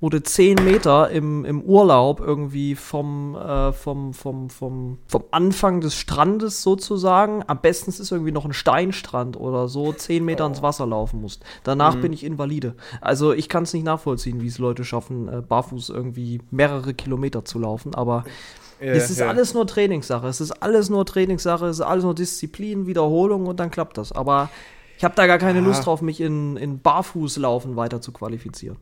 wo du 10 Meter im, im Urlaub irgendwie vom, äh, vom, vom, vom, vom Anfang des Strandes sozusagen, am besten ist irgendwie noch ein Steinstrand oder so, 10 Meter oh. ins Wasser laufen musst. Danach mhm. bin ich invalide. Also ich kann es nicht nachvollziehen, wie es Leute schaffen, äh, barfuß irgendwie mehrere Kilometer zu laufen, aber ja, es ist ja. alles nur Trainingssache. Es ist alles nur Trainingssache, es ist alles nur Disziplin, Wiederholung und dann klappt das. Aber ich habe da gar keine Aha. Lust drauf, mich in, in Barfußlaufen weiter zu qualifizieren.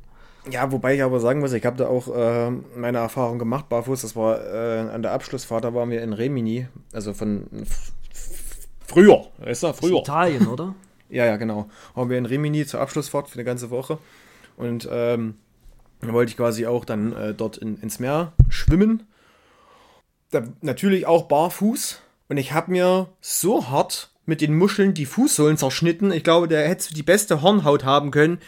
Ja, wobei ich aber sagen muss, ich habe da auch äh, meine Erfahrung gemacht, barfuß. Das war äh, an der Abschlussfahrt, da waren wir in Remini, also von früher, weißt du, früher. Italien, oder? ja, ja, genau. Waren wir in Remini zur Abschlussfahrt für eine ganze Woche. Und ähm, dann wollte ich quasi auch dann äh, dort in, ins Meer schwimmen. Da, natürlich auch barfuß. Und ich habe mir so hart mit den Muscheln die Fußsohlen zerschnitten. Ich glaube, der hätte die beste Hornhaut haben können.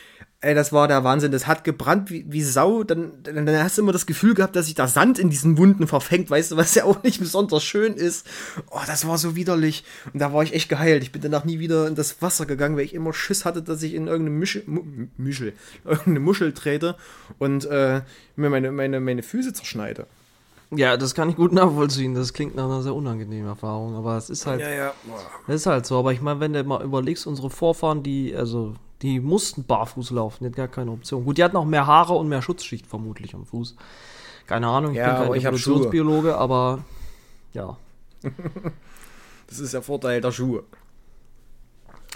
Ey, das war der Wahnsinn. Das hat gebrannt wie, wie Sau. Dann, dann, dann hast du immer das Gefühl gehabt, dass sich der Sand in diesen Wunden verfängt, weißt du, was ja auch nicht besonders schön ist. Oh, das war so widerlich. Und da war ich echt geheilt. Ich bin danach nie wieder in das Wasser gegangen, weil ich immer Schiss hatte, dass ich in irgendeine Mischel, Mischel, irgendeine Muschel trete und äh, mir meine, meine, meine Füße zerschneide. Ja, das kann ich gut nachvollziehen. Das klingt nach einer sehr unangenehmen Erfahrung, aber es ist halt. Ja, ja. Das ist halt so. Aber ich meine, wenn du mal überlegst, unsere Vorfahren, die, also, die mussten barfuß laufen, die hatten gar keine Option. Gut, die hatten auch mehr Haare und mehr Schutzschicht vermutlich am Fuß. Keine Ahnung, ich ja, bin kein Evolutionsbiologe, aber ja. das ist der Vorteil der Schuhe.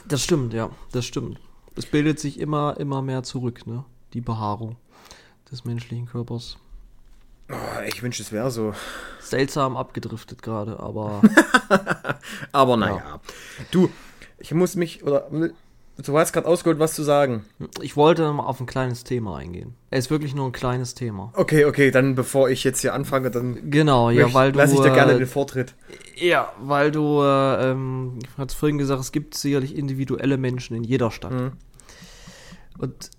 Das stimmt, ja, das stimmt. Es bildet sich immer, immer mehr zurück, ne? Die Behaarung des menschlichen Körpers. Oh, ich wünschte, es wäre so. Seltsam abgedriftet gerade, aber. aber naja. Ja. Du, ich muss mich, oder du hast gerade ausgeholt, was zu sagen. Ich wollte mal auf ein kleines Thema eingehen. Es ist wirklich nur ein kleines Thema. Okay, okay, dann bevor ich jetzt hier anfange, dann. Genau, ja, weil du. Lass ich dir gerne äh, den Vortritt. Ja, weil du, äh, ähm, ich hatte vorhin gesagt, es gibt sicherlich individuelle Menschen in jeder Stadt. Mhm. Und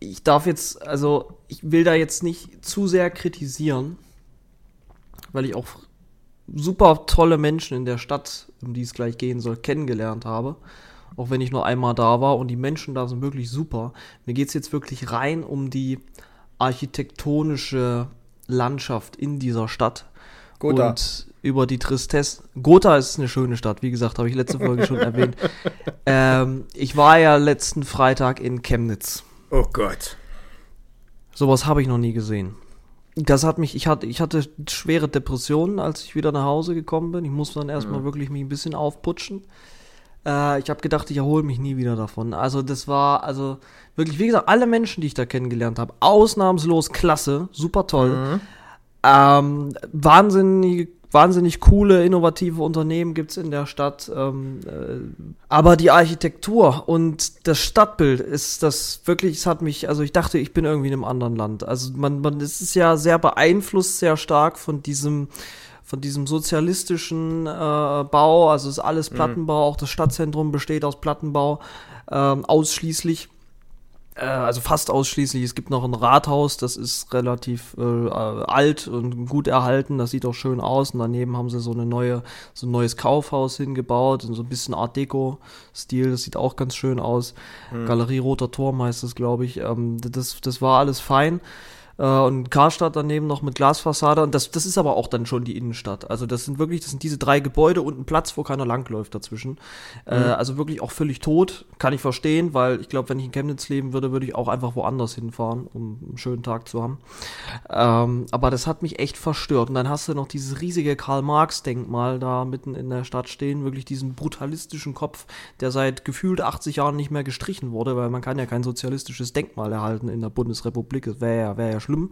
ich darf jetzt, also ich will da jetzt nicht zu sehr kritisieren, weil ich auch super tolle Menschen in der Stadt, um die es gleich gehen soll, kennengelernt habe. Auch wenn ich nur einmal da war und die Menschen da sind wirklich super. Mir geht es jetzt wirklich rein um die architektonische Landschaft in dieser Stadt. Gotha. Und über die Tristesse. Gotha ist eine schöne Stadt, wie gesagt, habe ich letzte Folge schon erwähnt. Ähm, ich war ja letzten Freitag in Chemnitz. Oh Gott. Sowas habe ich noch nie gesehen. Das hat mich, ich hatte, ich hatte schwere Depressionen, als ich wieder nach Hause gekommen bin. Ich musste dann erstmal mhm. wirklich mich ein bisschen aufputschen. Äh, ich habe gedacht, ich erhole mich nie wieder davon. Also das war, also wirklich, wie gesagt, alle Menschen, die ich da kennengelernt habe, ausnahmslos klasse, super toll. Mhm. Ähm, wahnsinnig, wahnsinnig coole, innovative Unternehmen gibt's in der Stadt. Ähm, äh, aber die Architektur und das Stadtbild ist das wirklich, es hat mich, also ich dachte, ich bin irgendwie in einem anderen Land. Also man, man, es ist ja sehr beeinflusst, sehr stark von diesem von diesem sozialistischen äh, Bau, also ist alles mhm. Plattenbau, mhm. auch das Stadtzentrum besteht aus Plattenbau ähm, ausschließlich. Äh, also fast ausschließlich. Es gibt noch ein Rathaus, das ist relativ äh, alt und gut erhalten, das sieht auch schön aus. Und daneben haben sie so eine neue, so ein neues Kaufhaus hingebaut, in so ein bisschen Art Deco-Stil, das sieht auch ganz schön aus. Mhm. Galerie Roter Turm heißt es, glaube ich. Ähm, das, das war alles fein. Äh, und Karstadt daneben noch mit Glasfassade. Und das, das ist aber auch dann schon die Innenstadt. Also das sind wirklich, das sind diese drei Gebäude und ein Platz, wo keiner langläuft dazwischen. Äh, mhm. Äh, also wirklich auch völlig tot. Kann ich verstehen, weil ich glaube, wenn ich in Chemnitz leben würde, würde ich auch einfach woanders hinfahren, um einen schönen Tag zu haben. Ähm, aber das hat mich echt verstört. Und dann hast du noch dieses riesige Karl-Marx-Denkmal da mitten in der Stadt stehen. Wirklich diesen brutalistischen Kopf, der seit gefühlt 80 Jahren nicht mehr gestrichen wurde, weil man kann ja kein sozialistisches Denkmal erhalten in der Bundesrepublik. Das wäre ja, wär ja schlimm.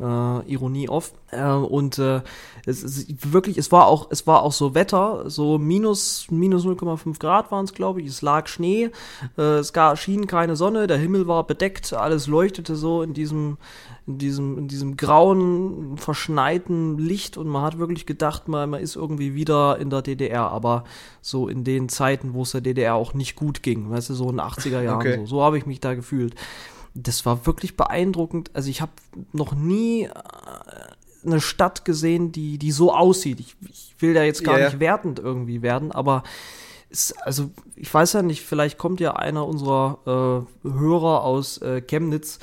Äh, Ironie oft. Äh, und äh, es ist wirklich, es war auch, es war auch so Wetter, so minus, minus 0,5 Grad waren es, glaube ich. Es lag Schnee, äh, es gar, schien keine Sonne, der Himmel war bedeckt, alles leuchtete so in diesem, in diesem, in diesem grauen, verschneiten Licht und man hat wirklich gedacht, man, man ist irgendwie wieder in der DDR, aber so in den Zeiten, wo es der DDR auch nicht gut ging, weißt du, so in den 80er Jahren, okay. so, so habe ich mich da gefühlt das war wirklich beeindruckend. Also ich habe noch nie äh, eine Stadt gesehen, die, die so aussieht. Ich, ich will da jetzt gar yeah. nicht wertend irgendwie werden, aber es, also ich weiß ja nicht, vielleicht kommt ja einer unserer äh, Hörer aus äh, Chemnitz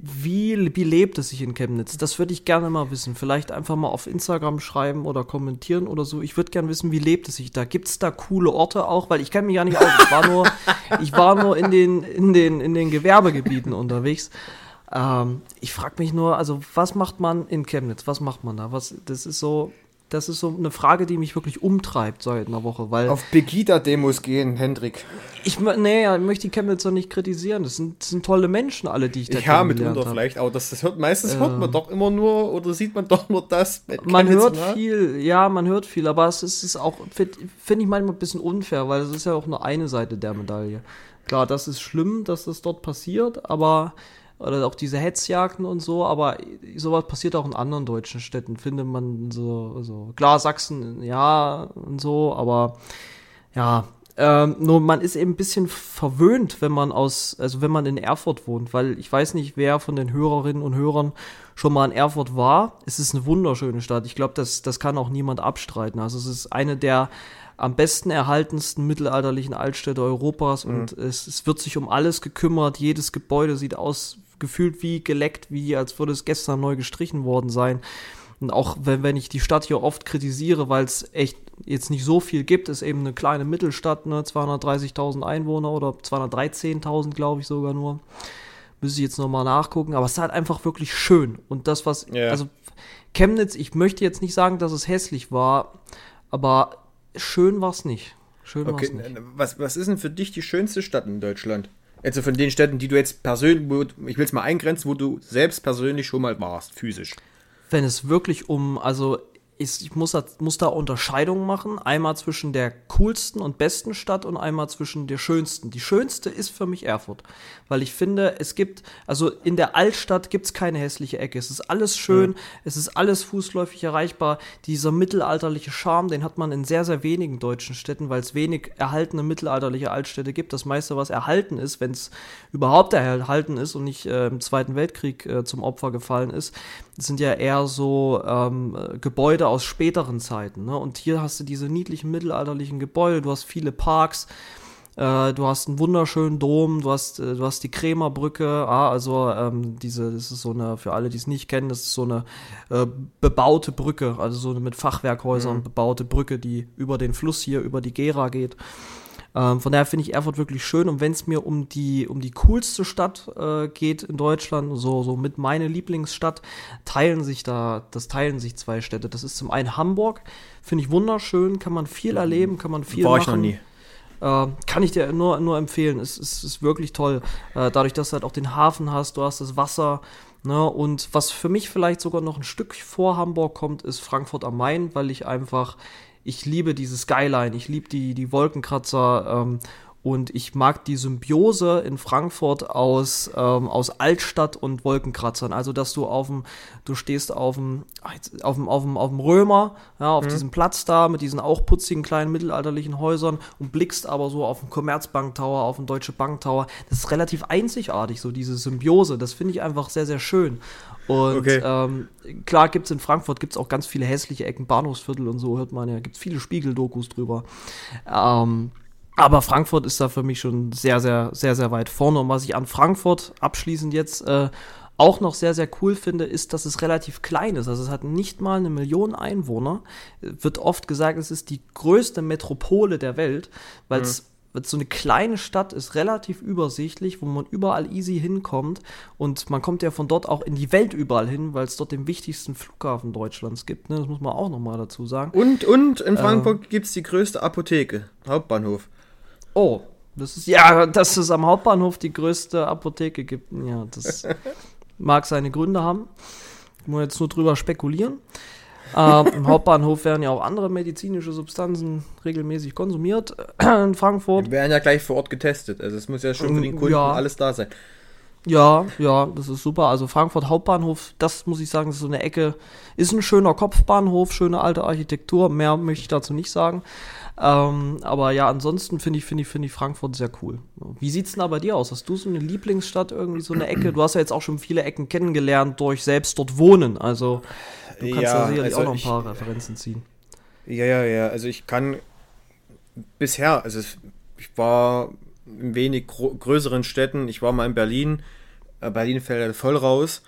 wie, wie lebt es sich in Chemnitz? Das würde ich gerne mal wissen. Vielleicht einfach mal auf Instagram schreiben oder kommentieren oder so. Ich würde gerne wissen, wie lebt es sich da? Gibt es da coole Orte auch? Weil ich kenne mich ja nicht aus. Ich war nur, ich war nur in, den, in, den, in den Gewerbegebieten unterwegs. Ähm, ich frage mich nur, also was macht man in Chemnitz? Was macht man da? Was, das ist so, das ist so eine Frage, die mich wirklich umtreibt seit einer Woche, weil. Auf Pegida-Demos gehen, Hendrik. Ich, nee, ich möchte die Chemnitzer nicht kritisieren. Das sind, das sind tolle Menschen, alle, die ich da Ja, mitunter hab. vielleicht, aber das, das hört, meistens ähm, hört man doch immer nur oder sieht man doch nur das. Man hört ne? viel, ja, man hört viel, aber es ist, ist auch, finde find ich manchmal ein bisschen unfair, weil es ist ja auch nur eine Seite der Medaille. Klar, das ist schlimm, dass das dort passiert, aber oder auch diese Hetzjagden und so, aber sowas passiert auch in anderen deutschen Städten, findet man so, so klar, Sachsen, ja, und so, aber ja, ähm, nur man ist eben ein bisschen verwöhnt, wenn man aus, also wenn man in Erfurt wohnt, weil ich weiß nicht, wer von den Hörerinnen und Hörern schon mal in Erfurt war. Es ist eine wunderschöne Stadt. Ich glaube, das, das kann auch niemand abstreiten. Also es ist eine der am besten erhaltensten mittelalterlichen Altstädte Europas mhm. und es, es wird sich um alles gekümmert. Jedes Gebäude sieht aus gefühlt wie geleckt, wie als würde es gestern neu gestrichen worden sein. Und auch wenn, wenn ich die Stadt hier oft kritisiere, weil es echt jetzt nicht so viel gibt, ist eben eine kleine Mittelstadt, ne, 230.000 Einwohner oder 213.000, glaube ich sogar nur. Müsste ich jetzt nochmal nachgucken, aber es ist halt einfach wirklich schön. Und das, was, yeah. also Chemnitz, ich möchte jetzt nicht sagen, dass es hässlich war, aber schön war es nicht. Schön okay. war's nicht. Was, was ist denn für dich die schönste Stadt in Deutschland? Also von den Städten, die du jetzt persönlich, ich will es mal eingrenzen, wo du selbst persönlich schon mal warst, physisch. Wenn es wirklich um, also ich, ich muss, muss da Unterscheidungen machen. Einmal zwischen der coolsten und besten Stadt und einmal zwischen der schönsten. Die schönste ist für mich Erfurt, weil ich finde, es gibt, also in der Altstadt gibt es keine hässliche Ecke. Es ist alles schön, mhm. es ist alles fußläufig erreichbar. Dieser mittelalterliche Charme, den hat man in sehr, sehr wenigen deutschen Städten, weil es wenig erhaltene mittelalterliche Altstädte gibt. Das meiste, was erhalten ist, wenn es überhaupt erhalten ist und nicht äh, im Zweiten Weltkrieg äh, zum Opfer gefallen ist, sind ja eher so ähm, Gebäude aus späteren Zeiten. Ne? Und hier hast du diese niedlichen mittelalterlichen Gebäude, du hast viele Parks, äh, du hast einen wunderschönen Dom, du hast, äh, du hast die Krämerbrücke, ah, also ähm, diese, das ist so eine, für alle, die es nicht kennen, das ist so eine äh, bebaute Brücke, also so eine mit Fachwerkhäusern mhm. bebaute Brücke, die über den Fluss hier, über die Gera geht. Ähm, von daher finde ich Erfurt wirklich schön. Und wenn es mir um die, um die coolste Stadt äh, geht in Deutschland, so, so mit meine Lieblingsstadt, teilen sich da, das teilen sich zwei Städte. Das ist zum einen Hamburg, finde ich wunderschön, kann man viel erleben, kann man viel War machen. ich noch nie. Äh, kann ich dir nur, nur empfehlen. Es, es ist wirklich toll. Äh, dadurch, dass du halt auch den Hafen hast, du hast das Wasser. Ne? Und was für mich vielleicht sogar noch ein Stück vor Hamburg kommt, ist Frankfurt am Main, weil ich einfach, ich liebe diese Skyline, ich liebe die, die Wolkenkratzer. Ähm, und ich mag die Symbiose in Frankfurt aus, ähm, aus Altstadt und Wolkenkratzern. Also, dass du auf dem, du stehst auf dem, auf dem, auf dem, auf dem Römer, ja, auf mhm. diesem Platz da mit diesen auch putzigen kleinen mittelalterlichen Häusern und blickst aber so auf den Commerzbank Tower, auf den Deutsche Bank Tower. Das ist relativ einzigartig, so diese Symbiose. Das finde ich einfach sehr, sehr schön. Und okay. ähm, klar gibt es in Frankfurt gibt's auch ganz viele hässliche Ecken, Bahnhofsviertel und so, hört man ja, gibt viele Spiegeldokus drüber. Ähm, aber Frankfurt ist da für mich schon sehr, sehr, sehr, sehr weit vorne. Und was ich an Frankfurt abschließend jetzt äh, auch noch sehr, sehr cool finde, ist, dass es relativ klein ist. Also es hat nicht mal eine Million Einwohner. Wird oft gesagt, es ist die größte Metropole der Welt, weil es mhm so eine kleine Stadt ist relativ übersichtlich, wo man überall easy hinkommt und man kommt ja von dort auch in die Welt überall hin, weil es dort den wichtigsten Flughafen Deutschlands gibt. Ne? Das muss man auch nochmal dazu sagen. Und, und in Frankfurt äh, gibt es die größte Apotheke, Hauptbahnhof. Oh, das ist ja, dass es am Hauptbahnhof die größte Apotheke gibt. Ja, das mag seine Gründe haben. Ich muss jetzt nur drüber spekulieren. Äh, Im Hauptbahnhof werden ja auch andere medizinische Substanzen regelmäßig konsumiert in Frankfurt. Die werden ja gleich vor Ort getestet. Also es muss ja schon für den Kunden ja. alles da sein. Ja, ja, das ist super. Also Frankfurt Hauptbahnhof, das muss ich sagen, ist so eine Ecke, ist ein schöner Kopfbahnhof, schöne alte Architektur. Mehr möchte ich dazu nicht sagen. Ähm, aber ja, ansonsten finde ich, finde ich, finde ich Frankfurt sehr cool. Wie sieht's denn da bei dir aus? Hast du so eine Lieblingsstadt, irgendwie so eine Ecke? Du hast ja jetzt auch schon viele Ecken kennengelernt durch selbst dort wohnen. Also du kannst ja, da sicherlich also auch noch ein paar ich, Referenzen ziehen. Ja, ja, ja. Also ich kann bisher, also ich war in wenig größeren Städten. Ich war mal in Berlin. Äh, Berlin fällt halt voll raus.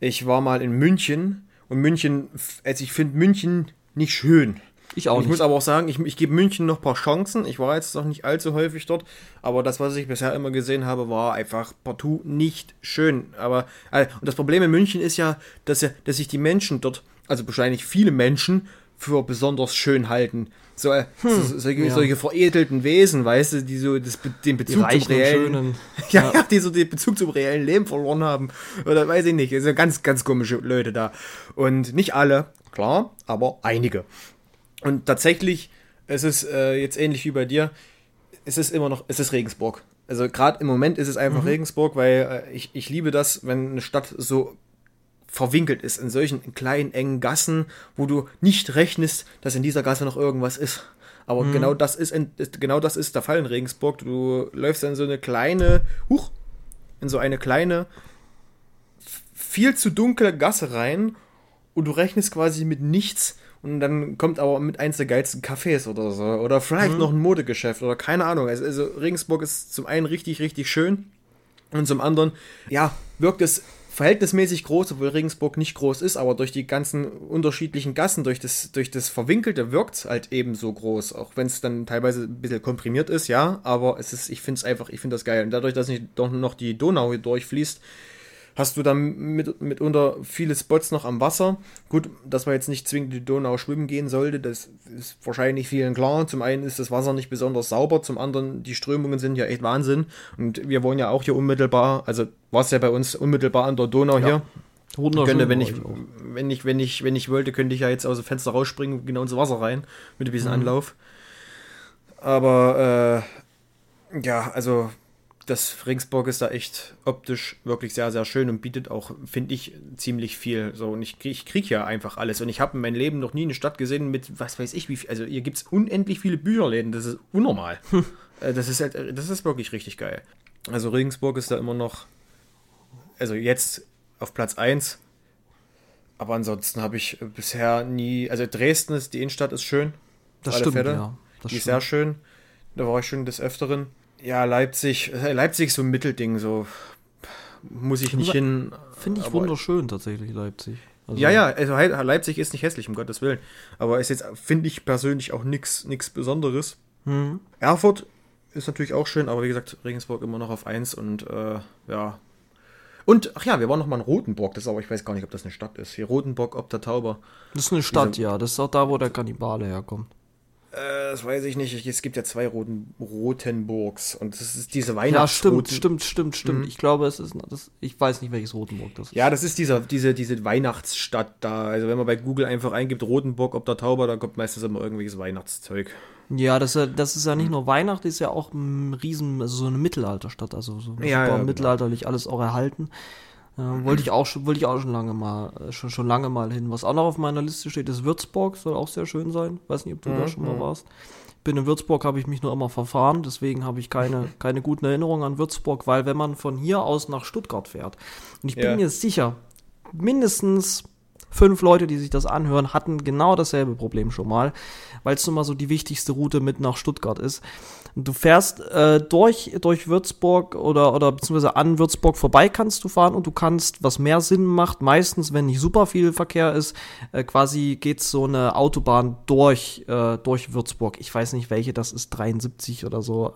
Ich war mal in München. Und München, also ich finde München nicht schön. Ich auch. Ich nicht. muss aber auch sagen, ich, ich gebe München noch ein paar Chancen. Ich war jetzt noch nicht allzu häufig dort, aber das, was ich bisher immer gesehen habe, war einfach partout nicht schön. Aber äh, und das Problem in München ist ja, dass, ja, dass sich die Menschen dort, also wahrscheinlich viele Menschen, für besonders schön halten. So, äh, hm, so solche, ja. solche, veredelten Wesen, weißt du, die so das, den Bezug zum reellen, ja, ja, die so den Bezug zum reellen Leben verloren haben. Oder weiß ich nicht. Es sind ganz, ganz komische Leute da. Und nicht alle, klar, aber einige. Und tatsächlich, es ist äh, jetzt ähnlich wie bei dir, es ist immer noch, es ist Regensburg. Also gerade im Moment ist es einfach mhm. Regensburg, weil äh, ich, ich liebe das, wenn eine Stadt so verwinkelt ist in solchen kleinen, engen Gassen, wo du nicht rechnest, dass in dieser Gasse noch irgendwas ist. Aber mhm. genau das ist genau das ist der Fall in Regensburg. Du läufst in so eine kleine, huch, in so eine kleine, viel zu dunkle Gasse rein und du rechnest quasi mit nichts und dann kommt aber mit eins der geilsten Cafés oder so. Oder vielleicht mhm. noch ein Modegeschäft oder keine Ahnung. Also, also Regensburg ist zum einen richtig, richtig schön. Und zum anderen, ja, wirkt es verhältnismäßig groß, obwohl Regensburg nicht groß ist, aber durch die ganzen unterschiedlichen Gassen, durch das, durch das Verwinkelte wirkt es halt eben so groß, auch wenn es dann teilweise ein bisschen komprimiert ist, ja, aber es ist, ich finde es einfach, ich finde das geil. Und dadurch, dass nicht doch noch die Donau hier durchfließt, hast du dann mit, mitunter viele Spots noch am Wasser. Gut, dass man jetzt nicht zwingend die Donau schwimmen gehen sollte, das ist wahrscheinlich vielen klar. Zum einen ist das Wasser nicht besonders sauber, zum anderen die Strömungen sind ja echt Wahnsinn. Und wir wohnen ja auch hier unmittelbar, also war es ja bei uns unmittelbar an der Donau ja. hier. Könnte, wenn ich, wenn ich, wenn ich, wenn ich wollte, könnte ich ja jetzt aus dem Fenster rausspringen, genau ins Wasser rein, mit ein bisschen mhm. Anlauf. Aber äh, ja, also das Ringsburg ist da echt optisch wirklich sehr, sehr schön und bietet auch, finde ich, ziemlich viel. So, und ich, ich kriege ja einfach alles. Und ich habe in meinem Leben noch nie eine Stadt gesehen mit, was weiß ich, wie viel. Also hier gibt es unendlich viele Bücherläden. Das ist unnormal. Hm. Äh, das, ist halt, das ist wirklich richtig geil. Also Regensburg ist da immer noch, also jetzt auf Platz 1. Aber ansonsten habe ich bisher nie, also Dresden ist, die Innenstadt ist schön. Das stimmt, Fälle. ja. Das die ist sehr schön. Da war ich schon des Öfteren ja, Leipzig, äh, Leipzig so ein Mittelding, so muss ich nicht hin. Finde ich wunderschön tatsächlich, Leipzig. Also ja, ja, also Leipzig ist nicht hässlich, um Gottes Willen. Aber ist jetzt, finde ich persönlich auch nichts Besonderes. Hm. Erfurt ist natürlich auch schön, aber wie gesagt, Regensburg immer noch auf 1 und äh, ja. Und, ach ja, wir waren noch mal in Rotenburg, das ist aber, ich weiß gar nicht, ob das eine Stadt ist. Hier Rotenburg ob der Tauber. Das ist eine Stadt, Diese, ja. Das ist auch da, wo der Kannibale herkommt. Äh, das weiß ich nicht. Es gibt ja zwei Roten, Rotenburgs und das ist diese Ja, Weihnachts stimmt, stimmt, stimmt, stimmt. Ich glaube, es ist, das, ich weiß nicht, welches Rotenburg das ist. Ja, das ist dieser, diese, diese Weihnachtsstadt da. Also wenn man bei Google einfach eingibt Rotenburg ob der Tauber, da kommt meistens immer irgendwelches Weihnachtszeug. Ja, das, ist ja- das ist ja nicht nur Weihnachten, ist ja auch ein riesen, also so eine Mittelalterstadt, also so Ja, super ja, mittelalterlich alles auch erhalten. Äh, wollte ich auch schon, wollte ich auch schon lange mal, äh, schon, schon lange mal hin. Was auch noch auf meiner Liste steht, ist Würzburg, soll auch sehr schön sein. Weiß nicht, ob du da schon mal warst. Bin in Würzburg, habe ich mich nur immer verfahren, deswegen habe ich keine, keine guten Erinnerungen an Würzburg, weil wenn man von hier aus nach Stuttgart fährt, und ich bin Ja. mir sicher, mindestens fünf Leute, die sich das anhören, hatten genau dasselbe Problem schon mal, weil es nun mal so die wichtigste Route mit nach Stuttgart ist. Du fährst äh, durch, durch Würzburg oder, oder beziehungsweise an Würzburg vorbei kannst du fahren und du kannst, was mehr Sinn macht, meistens, wenn nicht super viel Verkehr ist, äh, quasi geht so eine Autobahn durch, äh, durch Würzburg. Ich weiß nicht, welche das ist, 73 oder so.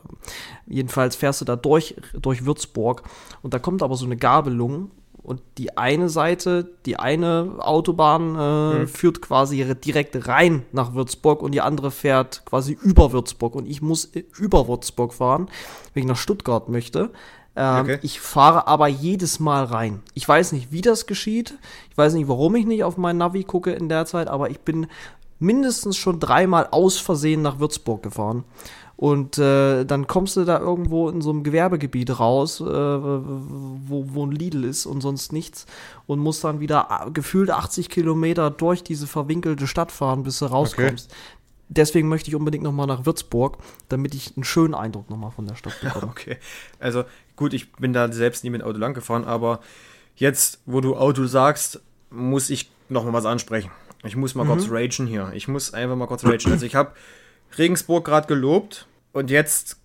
Jedenfalls fährst du da durch, durch Würzburg und da kommt aber so eine Gabelung und die eine Seite, die eine Autobahn äh, führt quasi direkt rein nach Würzburg und die andere fährt quasi über Würzburg und ich muss äh, über Würzburg fahren, wenn ich nach Stuttgart möchte. Ähm, Okay. Ich fahre aber jedes Mal rein. Ich weiß nicht, wie das geschieht. Ich weiß nicht, warum ich nicht auf mein Navi gucke in der Zeit, aber ich bin mindestens schon dreimal aus Versehen nach Würzburg gefahren. Und äh, dann kommst du da irgendwo in so einem Gewerbegebiet raus, äh, wo, wo ein Lidl ist und sonst nichts. Und musst dann wieder a- gefühlt 80 Kilometer durch diese verwinkelte Stadt fahren, bis du rauskommst. Deswegen möchte ich unbedingt nochmal nach Würzburg, damit ich einen schönen Eindruck nochmal von der Stadt bekomme. Okay. Also gut, ich bin da selbst nie mit Auto lang gefahren, aber jetzt, wo du Auto sagst, muss ich noch mal was ansprechen. Ich muss mal kurz ragen hier. Ich muss einfach mal kurz ragen. Also ich habe Regensburg gerade gelobt und jetzt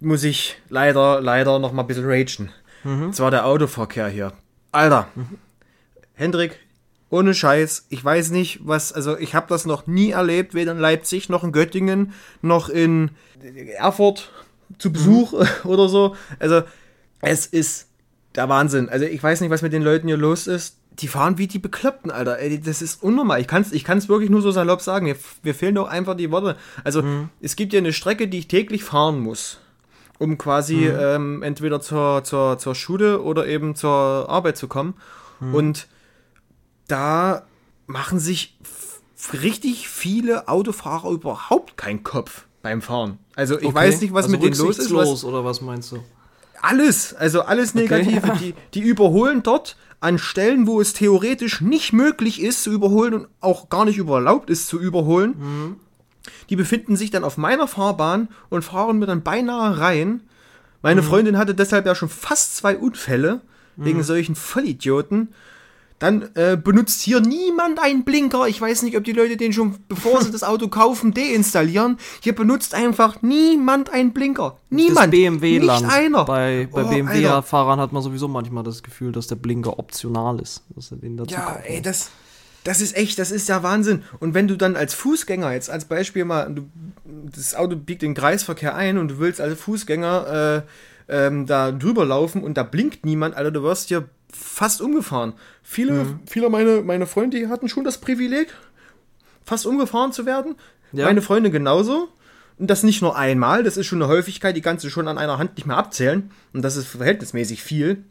muss ich leider, leider noch mal ein bisschen ragen. Und zwar der Autoverkehr hier. Alter, Hendrik, ohne Scheiß, ich weiß nicht, was, also ich habe das noch nie erlebt, weder in Leipzig noch in Göttingen noch in Erfurt zu Besuch oder so. Also es ist der Wahnsinn. Also ich weiß nicht, was mit den Leuten hier los ist. Die fahren wie die Bekloppten, Alter. Ey, das ist unnormal. Ich kann es ich kann's wirklich nur so salopp sagen. Mir, mir fehlen doch einfach die Worte. Also es gibt ja eine Strecke, die ich täglich fahren muss um quasi ähm, entweder zur, zur, zur Schule oder eben zur Arbeit zu kommen. Und da machen sich richtig viele Autofahrer überhaupt keinen Kopf beim Fahren. Also ich weiß nicht, was Also mit denen los ist. Was, oder was meinst du? alles, also alles Negative. ja. Die, die überholen dort an Stellen, wo es theoretisch nicht möglich ist zu überholen und auch gar nicht erlaubt ist zu überholen. Die befinden sich dann auf meiner Fahrbahn und fahren mir dann beinahe rein. Meine Freundin hatte deshalb ja schon fast zwei Unfälle wegen solchen Vollidioten. Dann äh, benutzt hier niemand einen Blinker. Ich weiß nicht, ob die Leute den schon, bevor sie das Auto kaufen, deinstallieren. Hier benutzt einfach niemand einen Blinker. Niemand. das BMW-Land. Nicht einer. Bei, bei Oh. BMW-Fahrern hat man sowieso manchmal das Gefühl, dass der Blinker optional ist. Dass er den dazu Ja, kaufen ey, das, das ist echt, das ist ja Wahnsinn. Und wenn du dann als Fußgänger jetzt als Beispiel mal, du, das Auto biegt den Kreisverkehr ein und du willst als Fußgänger äh, ähm, da drüber laufen und da blinkt niemand, Alter, du wirst hier fast umgefahren. Viele, viele meine, meine Freunde die hatten schon das Privileg, fast umgefahren zu werden. Ja. Meine Freunde genauso. Und das nicht nur einmal, das ist schon eine Häufigkeit, die kannst du schon an einer Hand nicht mehr abzählen. Und das ist verhältnismäßig viel.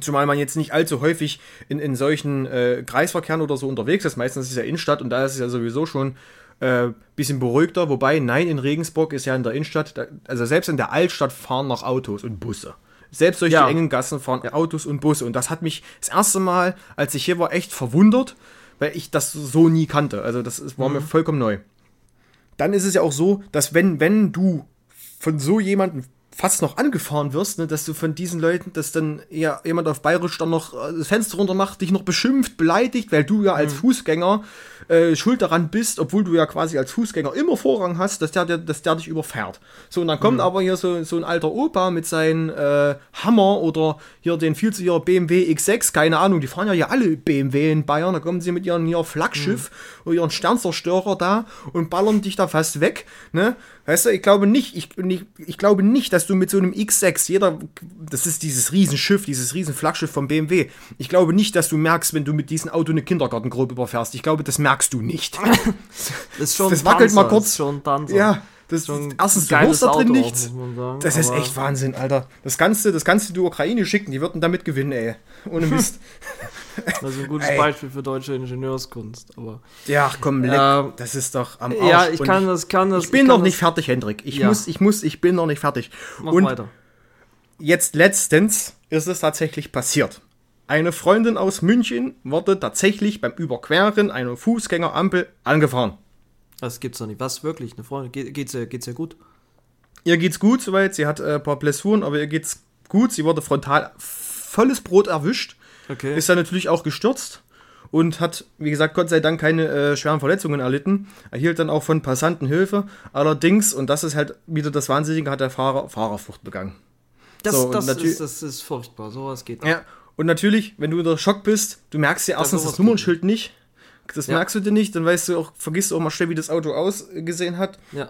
Zumal man jetzt nicht allzu häufig in, in solchen äh, Kreisverkehren oder so unterwegs ist. Meistens ist es ja Innenstadt und da ist es ja sowieso schon äh, bisschen beruhigter. Wobei, nein, in Regensburg ist ja in der Innenstadt, da, also selbst in der Altstadt fahren noch Autos und Busse. Selbst durch Ja. die engen Gassen fahren Autos und Busse. Und das hat mich das erste Mal, als ich hier war, echt verwundert, weil ich das so nie kannte. Also das ist, war mir vollkommen neu. Dann ist es ja auch so, dass wenn, wenn du von so jemandem fast noch angefahren wirst, ne, dass du von diesen Leuten, dass dann eher jemand auf Bayerisch dann noch äh, das Fenster runter macht, dich noch beschimpft, beleidigt, weil du ja als Fußgänger äh, schuld daran bist, obwohl du ja quasi als Fußgänger immer Vorrang hast, dass der, der, dass der dich überfährt. So, und dann kommt aber hier so, so ein alter Opa mit seinem äh, Hammer oder hier den viel zu ihrer BMW X6, keine Ahnung, die fahren ja hier alle BMW in Bayern, da kommen sie mit ihrem ihr Flaggschiff oder ihren Sternzerstörer da und ballern dich da fast weg, ne? Weißt du, ich glaube nicht, ich, ich, ich glaube nicht, dass dass du mit so einem X6, jeder, das ist dieses Riesenschiff, dieses Riesenflaggschiff vom BMW. Ich glaube nicht, dass du merkst, wenn du mit diesem Auto eine Kindergartengrobe überfährst. Ich glaube, das merkst du nicht. Das ist schon Das wackelt Tanzer, mal kurz. ist schon Tanzer. Ja, das Schon ein erstens, hörst da drin Auto auch, nichts. sagen, Das ist echt Wahnsinn, Alter. Das du, das du die Ukraine schicken, die würden damit gewinnen, ey. Ohne Mist. Also ein gutes Ey. Beispiel für deutsche Ingenieurskunst. Aber ja, komm, Ähm, das ist doch am Arsch. ja, ich kann das, kann das. Ich bin kann noch das, nicht fertig, Hendrik. Ich Ja. muss, ich muss, ich bin noch nicht fertig. Mach Und weiter. jetzt letztens ist es tatsächlich passiert. Eine Freundin aus München wurde tatsächlich beim Überqueren einer Fußgängerampel angefahren. Das gibt's doch nicht. Was wirklich? Eine Freundin? Geht, geht's, ihr, geht's ihr gut? Ihr geht's gut soweit, sie hat äh, ein paar Blessuren, aber ihr geht's gut. Sie wurde frontal volles Brot erwischt, Okay. ist dann natürlich auch gestürzt und hat, wie gesagt, Gott sei Dank keine äh, schweren Verletzungen erlitten. Erhielt dann auch von Passanten Hilfe. Allerdings, und das ist halt wieder das Wahnsinnige, hat der Fahrer Fahrerflucht begangen. das, so, das, ist, das ist furchtbar. Sowas geht nicht. Ja, und natürlich, wenn du unter Schock bist, du merkst ja erstens sowas das Nummernschild nicht. Das Ja. merkst du dir nicht, dann weißt du auch, vergisst du auch mal schnell, wie das Auto ausgesehen hat, Ja.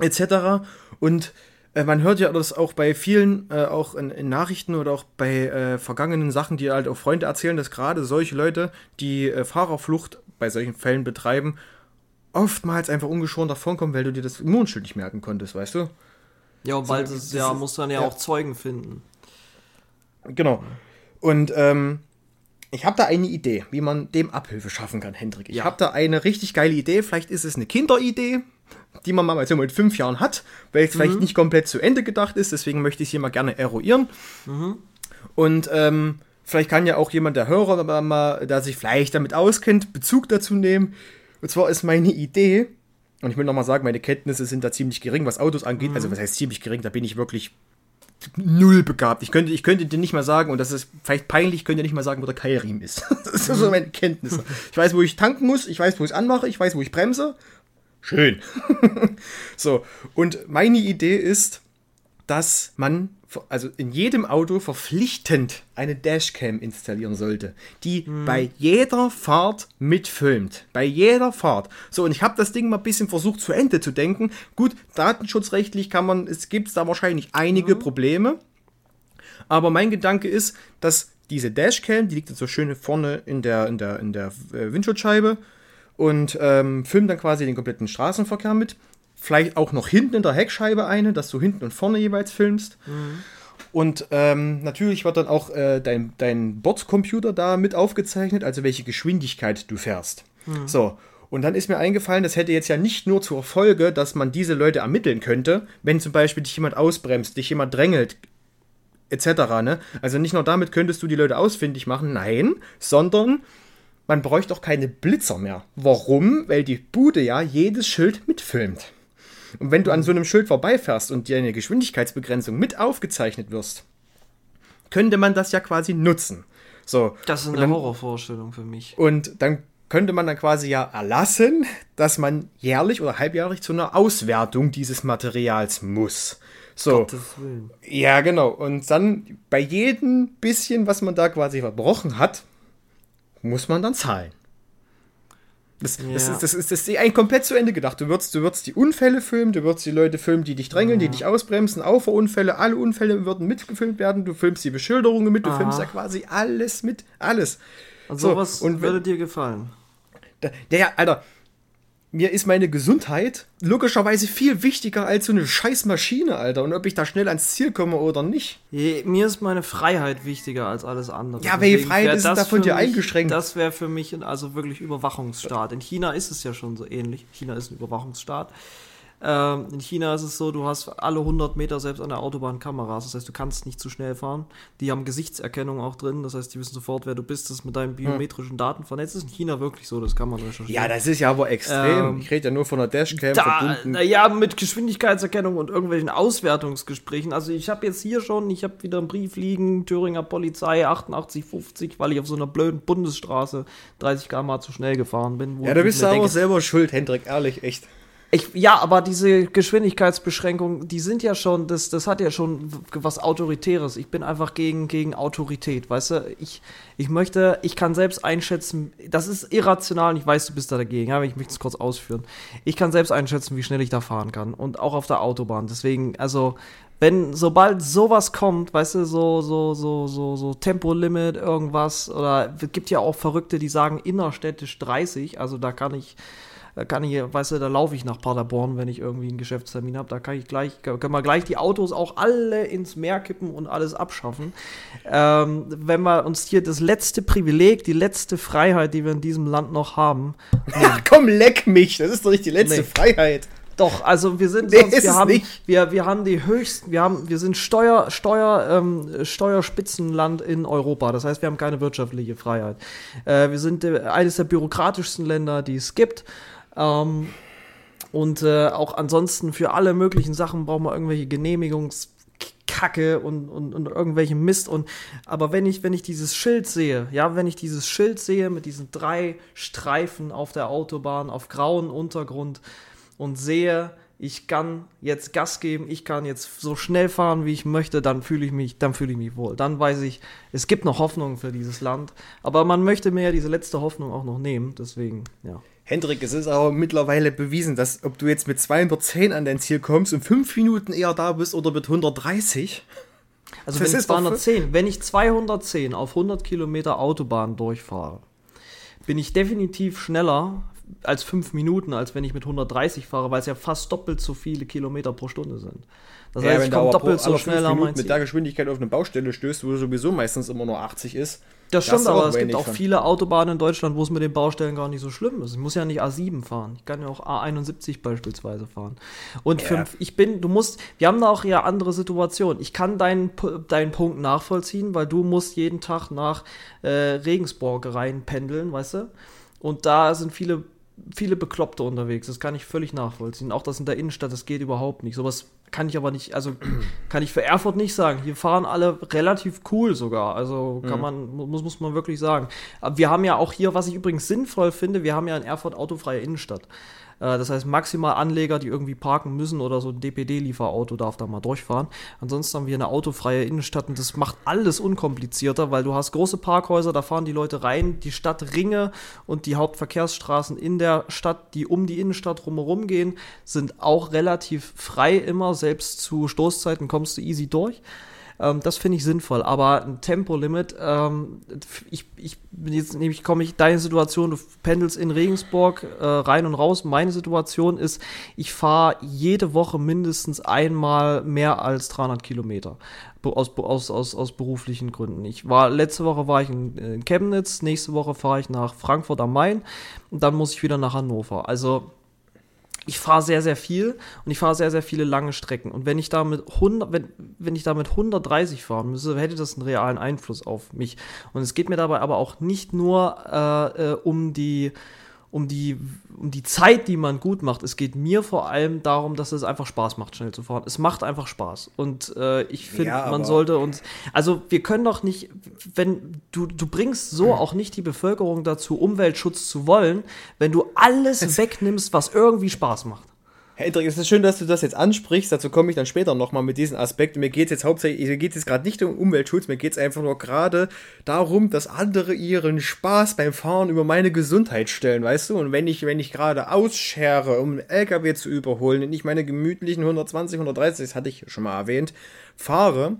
etc. Und äh, man hört ja das auch bei vielen, äh, auch in, in Nachrichten oder auch bei äh, vergangenen Sachen, die halt auch Freunde erzählen, dass gerade solche Leute, die äh, Fahrerflucht bei solchen Fällen betreiben, oftmals einfach ungeschoren davonkommen, weil du dir das Nummernschild nicht merken konntest, weißt du? Ja, und weil das das, ist- ja, muss dann ja, ja. auch Zeugen finden. Genau. Und ähm, ich habe da eine Idee, wie man dem Abhilfe schaffen kann, Hendrik. Ich Ja. habe da eine richtig geile Idee. Vielleicht ist es eine Kinderidee, die man mal so mit fünf Jahren hat, weil es vielleicht nicht komplett zu Ende gedacht ist. Deswegen möchte ich es hier mal gerne eruieren. Und ähm, vielleicht kann ja auch jemand, der Hörer, mal- der sich vielleicht damit auskennt, Bezug dazu nehmen. Und zwar ist meine Idee, und ich will nochmal sagen, meine Kenntnisse sind da ziemlich gering, was Autos angeht. Also, was heißt ziemlich gering? Da bin ich wirklich null begabt. Ich könnte, ich könnte dir nicht mal sagen, und das ist vielleicht peinlich, ich könnte dir nicht mal sagen, wo der Keilriemen ist. Das sind so meine Kenntnisse. Ich weiß, wo ich tanken muss, ich weiß, wo ich es anmache, ich weiß, wo ich bremse. Schön. so, und meine Idee ist, dass man also in jedem Auto verpflichtend eine Dashcam installieren sollte, die bei jeder Fahrt mitfilmt. Bei jeder Fahrt. So, und ich habe das Ding mal ein bisschen versucht zu Ende zu denken. Gut, datenschutzrechtlich kann man, es gibt da wahrscheinlich einige Probleme. Aber mein Gedanke ist, dass diese Dashcam, die liegt jetzt so schön vorne in der, in der, in der äh, Windschutzscheibe und ähm, filmt dann quasi den kompletten Straßenverkehr mit. Vielleicht auch noch hinten in der Heckscheibe eine, dass du hinten und vorne jeweils filmst. Und ähm, natürlich wird dann auch äh, dein, dein Bordcomputer da mit aufgezeichnet, also welche Geschwindigkeit du fährst. So. Und dann ist mir eingefallen, das hätte jetzt ja nicht nur zur Folge, dass man diese Leute ermitteln könnte, wenn zum Beispiel dich jemand ausbremst, dich jemand drängelt, etc. Ne? Also nicht nur damit könntest du die Leute ausfindig machen, nein, sondern man bräuchte auch keine Blitzer mehr. Warum? Weil die Bude ja jedes Schild mitfilmt. Und wenn du an so einem Schild vorbeifährst und dir eine Geschwindigkeitsbegrenzung mit aufgezeichnet wirst, könnte man das ja quasi nutzen. So. Das ist eine dann, Horrorvorstellung für mich. und dann könnte man dann quasi ja erlassen, dass man jährlich oder halbjährlich zu einer Auswertung dieses Materials muss. So. Gottes Willen. Ja, genau. Und dann bei jedem bisschen, was man da quasi verbrochen hat, muss man dann zahlen. Das, das, Ja. ist, das, ist, das ist eigentlich komplett zu Ende gedacht. Du würdest, du würdest die Unfälle filmen, du würdest die Leute filmen, die dich drängeln, die dich ausbremsen, Auffahrunfälle, alle Unfälle würden mitgefilmt werden, du filmst die Beschilderungen mit, du Aha. filmst ja quasi alles mit, alles. Also So, sowas und würde dir gefallen. Da- Der, Alter, mir ist meine Gesundheit logischerweise viel wichtiger als so eine scheiß Maschine, Alter. Und ob ich da schnell ans Ziel komme oder nicht. Je- Mir ist meine Freiheit wichtiger als alles andere. Ja, welche Freiheit ist das davon für dir eingeschränkt? Das wäre für mich also wirklich Überwachungsstaat. In China ist es ja schon so ähnlich. China ist ein Überwachungsstaat. Ähm, in China ist es so, du hast alle 100 Meter selbst an der Autobahn Kameras. Das heißt, du kannst nicht zu schnell fahren. Die haben Gesichtserkennung auch drin. Das heißt, die wissen sofort, wer du bist. Das ist mit deinen biometrischen Daten vernetzt. Das ist in China wirklich so. Das kann man recherchieren. Ja, das ist ja aber extrem. Ähm, ich rede ja nur von einer Dashcam da, verbunden. naja, mit Geschwindigkeitserkennung und irgendwelchen Auswertungsgesprächen. Also ich habe jetzt hier schon, ich habe wieder einen Brief liegen, Thüringer Polizei 8850, weil ich auf so einer blöden Bundesstraße 30 km zu schnell gefahren bin. wo ja, da bist du aber denke, selber schuld, Hendrik, ehrlich, echt. Ich, ja, aber diese Geschwindigkeitsbeschränkungen, die sind ja schon, das, das hat ja schon was Autoritäres. Ich bin einfach gegen, gegen Autorität, weißt du? Ich, ich möchte, ich kann selbst einschätzen, das ist irrational und ich weiß, du bist da dagegen, aber ich möchte es kurz ausführen. Ich kann selbst einschätzen, wie schnell ich da fahren kann und auch auf der Autobahn. Deswegen, also, wenn, sobald sowas kommt, weißt du, so, so, so, so, so Tempolimit, irgendwas, oder es gibt ja auch Verrückte, die sagen innerstädtisch 30, also da kann ich, da kann ich, weißt du, da laufe ich nach Paderborn, wenn ich irgendwie einen Geschäftstermin habe. Da kann ich gleich, können wir gleich die Autos auch alle ins Meer kippen und alles abschaffen. Ähm, wenn wir uns hier das letzte Privileg, die letzte Freiheit, die wir in diesem Land noch haben. Ach komm, leck mich, das ist doch nicht die letzte nee. Freiheit. Doch, also wir sind nee, sonst, wir haben, nicht. wir, wir haben die höchsten, wir haben, wir sind Steuer, Steuer, ähm, Steuerspitzenland in Europa. Das heißt, wir haben keine wirtschaftliche Freiheit. Äh, wir sind äh, eines der bürokratischsten Länder, die es gibt. Ähm, und äh, auch ansonsten für alle möglichen Sachen brauchen wir irgendwelche Genehmigungskacke und, und, und irgendwelche Mist. Und aber wenn ich, wenn ich dieses Schild sehe, ja, wenn ich dieses Schild sehe mit diesen drei Streifen auf der Autobahn auf grauen Untergrund, und sehe, ich kann jetzt Gas geben, ich kann jetzt so schnell fahren, wie ich möchte, dann fühle ich mich, dann fühle ich mich wohl. Dann weiß ich, es gibt noch Hoffnung für dieses Land, aber man möchte mir ja diese letzte Hoffnung auch noch nehmen, deswegen, ja. Hendrik, es ist aber mittlerweile bewiesen, dass ob du jetzt mit 210 an dein Ziel kommst und fünf Minuten eher da bist oder mit 130. Also wenn ich 210, wenn ich 210 auf 100 Kilometer Autobahn durchfahre, bin ich definitiv schneller als fünf Minuten, als wenn ich mit 130 fahre, weil es ja fast doppelt so viele Kilometer pro Stunde sind. Das ja, heißt, ich komme doppelt so schnell an Mit der Geschwindigkeit auf eine Baustelle stößt, wo sowieso meistens immer nur 80 ist. Das stimmt, aber es gibt auch viele Autobahnen in Deutschland, wo es mit den Baustellen gar nicht so schlimm ist. Ich muss ja nicht A7 fahren. Ich kann ja auch A71 beispielsweise fahren. Und ja. für, ich bin, du musst, wir haben da auch ja andere Situationen. Ich kann deinen, deinen Punkt nachvollziehen, weil du musst jeden Tag nach äh, Regensburg reinpendeln, weißt du? Und da sind viele viele Bekloppte unterwegs. Das kann ich völlig nachvollziehen. Auch das in der Innenstadt, das geht überhaupt nicht. Sowas kann ich aber nicht, also kann ich für Erfurt nicht sagen. Hier fahren alle relativ cool sogar. Also kann mhm. man, muss, muss man wirklich sagen. Aber wir haben ja auch hier, was ich übrigens sinnvoll finde, wir haben ja in Erfurt autofreie Innenstadt. Äh, das heißt, maximal Anleger, die irgendwie parken müssen oder so ein DPD-Lieferauto darf da mal durchfahren. Ansonsten haben wir eine autofreie Innenstadt und das macht alles unkomplizierter, weil du hast große Parkhäuser, da fahren die Leute rein, die Stadtringe und die Hauptverkehrsstraßen in der Stadt, die um die Innenstadt drumherum gehen, sind auch relativ frei immer. Selbst zu Stoßzeiten kommst du easy durch. Ähm, das finde ich sinnvoll. Aber ein Tempolimit, ähm, ich, ich bin jetzt nämlich komme ich deine Situation, du pendelst in Regensburg äh, rein und raus. Meine Situation ist, ich fahre jede Woche mindestens einmal mehr als 300 Kilometer aus, aus, aus, aus beruflichen Gründen. Ich war letzte Woche war ich in, in Chemnitz, nächste Woche fahre ich nach Frankfurt am Main und dann muss ich wieder nach Hannover. Also ich fahre sehr, sehr viel und ich fahre sehr, sehr viele lange Strecken. Und wenn ich da mit 100, wenn, wenn ich da mit 130 fahren müsste, hätte das einen realen Einfluss auf mich. Und es geht mir dabei aber auch nicht nur äh, äh, um die um die, um die Zeit, die man gut macht. Es geht mir vor allem darum, dass es einfach Spaß macht, schnell zu fahren. Es macht einfach Spaß. Und äh, ich finde, ja, man sollte uns. Also, wir können doch nicht, wenn du, du bringst so auch nicht die Bevölkerung dazu, Umweltschutz zu wollen, wenn du alles wegnimmst, was irgendwie Spaß macht. Hendrik, es ist schön, dass du das jetzt ansprichst. Dazu komme ich dann später nochmal mit diesen Aspekten. Mir geht es jetzt hauptsächlich, mir geht es jetzt gerade nicht um Umweltschutz, mir geht es einfach nur gerade darum, dass andere ihren Spaß beim Fahren über meine Gesundheit stellen, weißt du? Und wenn ich, wenn ich gerade ausschere, um einen LKW zu überholen, und ich meine gemütlichen 120, 130, das hatte ich schon mal erwähnt, fahre,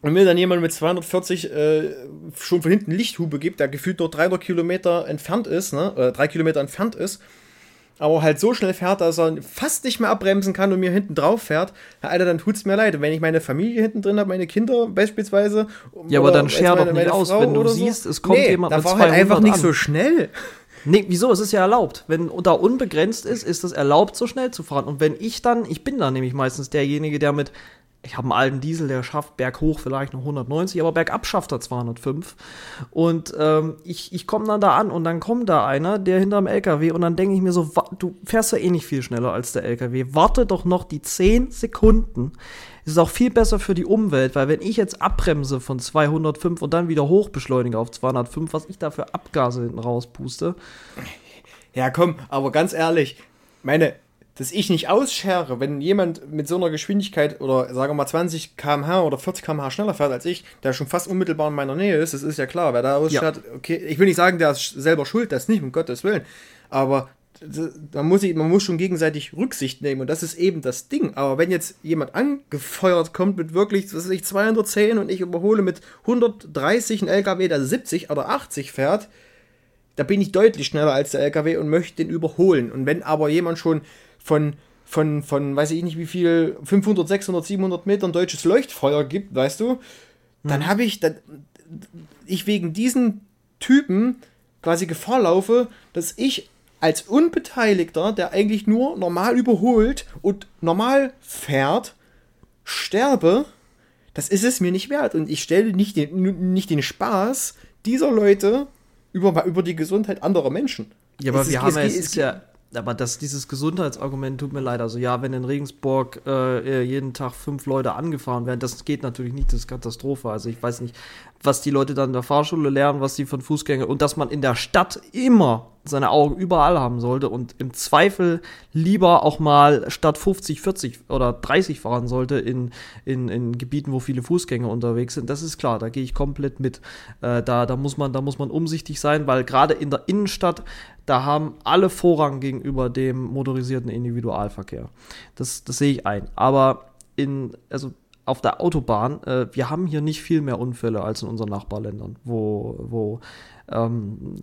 und mir dann jemand mit 240 äh, schon von hinten Lichthube gibt, der gefühlt nur 300 Kilometer entfernt ist, ne, oder drei Kilometer entfernt ist, aber halt so schnell fährt, dass er fast nicht mehr abbremsen kann und mir hinten drauf fährt, Alter, dann tut's mir leid. Wenn ich meine Familie hinten drin habe, meine Kinder beispielsweise. Ja, aber dann scher doch nicht aus, Frau wenn du siehst, so. es kommt nee, jemand da mit war halt einfach nicht an. so schnell. Nee, wieso? Es ist ja erlaubt. Wenn da unbegrenzt ist, ist es erlaubt, so schnell zu fahren. Und wenn ich dann, ich bin dann nämlich meistens derjenige, der mit ich habe einen alten Diesel, der schafft berghoch vielleicht noch 190, aber bergab schafft er 205. Und ähm, ich, ich komme dann da an und dann kommt da einer, der hinterm LKW und dann denke ich mir so, du fährst ja eh nicht viel schneller als der LKW. Warte doch noch die 10 Sekunden. Es ist auch viel besser für die Umwelt, weil wenn ich jetzt abbremse von 205 und dann wieder hochbeschleunige auf 205, was ich da für Abgase hinten rauspuste. Ja, komm, aber ganz ehrlich, meine dass ich nicht ausschere, wenn jemand mit so einer Geschwindigkeit oder sagen wir mal 20 km/h oder 40 km/h schneller fährt als ich, der schon fast unmittelbar in meiner Nähe ist, das ist ja klar, wer da ausschert, ja. okay, ich will nicht sagen, der ist selber schuld, das nicht, um Gottes Willen, aber man muss, man muss schon gegenseitig Rücksicht nehmen und das ist eben das Ding. Aber wenn jetzt jemand angefeuert kommt mit wirklich, was weiß ich, 210 und ich überhole mit 130 ein LKW, der 70 oder 80 fährt, da bin ich deutlich schneller als der LKW und möchte den überholen. Und wenn aber jemand schon von, von, von, weiß ich nicht wie viel, 500, 600, 700 Metern deutsches Leuchtfeuer gibt, weißt du, dann hm. habe ich, dann, ich wegen diesen Typen quasi Gefahr laufe, dass ich als Unbeteiligter, der eigentlich nur normal überholt und normal fährt, sterbe, das ist es mir nicht wert. Und ich stelle nicht den, nicht den Spaß dieser Leute über, über die Gesundheit anderer Menschen. Ja, aber es wir ist, haben es, es, ja aber das, dieses Gesundheitsargument tut mir leid. Also ja, wenn in Regensburg äh, jeden Tag fünf Leute angefahren werden, das geht natürlich nicht, das ist Katastrophe. Also ich weiß nicht, was die Leute dann in der Fahrschule lernen, was die von Fußgängern und dass man in der Stadt immer seine Augen überall haben sollte und im Zweifel lieber auch mal statt 50, 40 oder 30 fahren sollte in, in, in Gebieten, wo viele Fußgänger unterwegs sind. Das ist klar, da gehe ich komplett mit. Äh, da, da, muss man, da muss man umsichtig sein, weil gerade in der Innenstadt, da haben alle Vorrang gegenüber dem motorisierten Individualverkehr. Das, das sehe ich ein. Aber in, also auf der Autobahn, äh, wir haben hier nicht viel mehr Unfälle als in unseren Nachbarländern, wo, wo, ähm,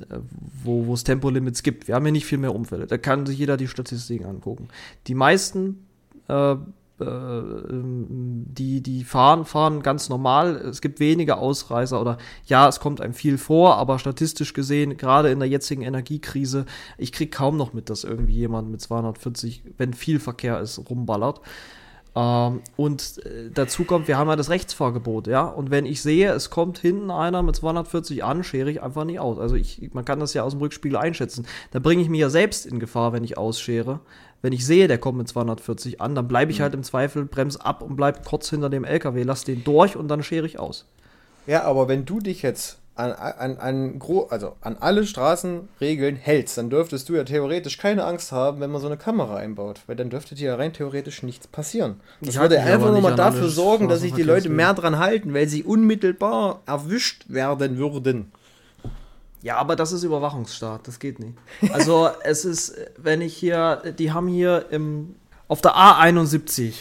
wo, es Tempolimits gibt. Wir haben hier nicht viel mehr Unfälle. Da kann sich jeder die Statistiken angucken. Die meisten äh, äh, die, die fahren, fahren ganz normal. Es gibt wenige Ausreißer oder ja, es kommt einem viel vor, aber statistisch gesehen, gerade in der jetzigen Energiekrise, ich kriege kaum noch mit, dass irgendwie jemand mit 240, wenn viel Verkehr ist, rumballert. Ähm, und äh, dazu kommt, wir haben ja das Rechtsfahrgebot, ja. Und wenn ich sehe, es kommt hinten einer mit 240 an, schere ich einfach nicht aus. Also ich, man kann das ja aus dem Rückspiegel einschätzen. Da bringe ich mich ja selbst in Gefahr, wenn ich ausschere. Wenn ich sehe, der kommt mit 240 an, dann bleibe ich mhm. halt im Zweifel, brems ab und bleib kurz hinter dem LKW, lass den durch und dann schere ich aus. Ja, aber wenn du dich jetzt an, an, an, also an alle Straßenregeln hältst, dann dürftest du ja theoretisch keine Angst haben, wenn man so eine Kamera einbaut. Weil dann dürfte dir ja rein theoretisch nichts passieren. Das ich würde einfach nur mal dafür sorgen, dass sich die Leute mehr dran halten, weil sie unmittelbar erwischt werden würden. Ja, aber das ist Überwachungsstaat, das geht nicht. Also es ist, wenn ich hier, die haben hier im, auf der A71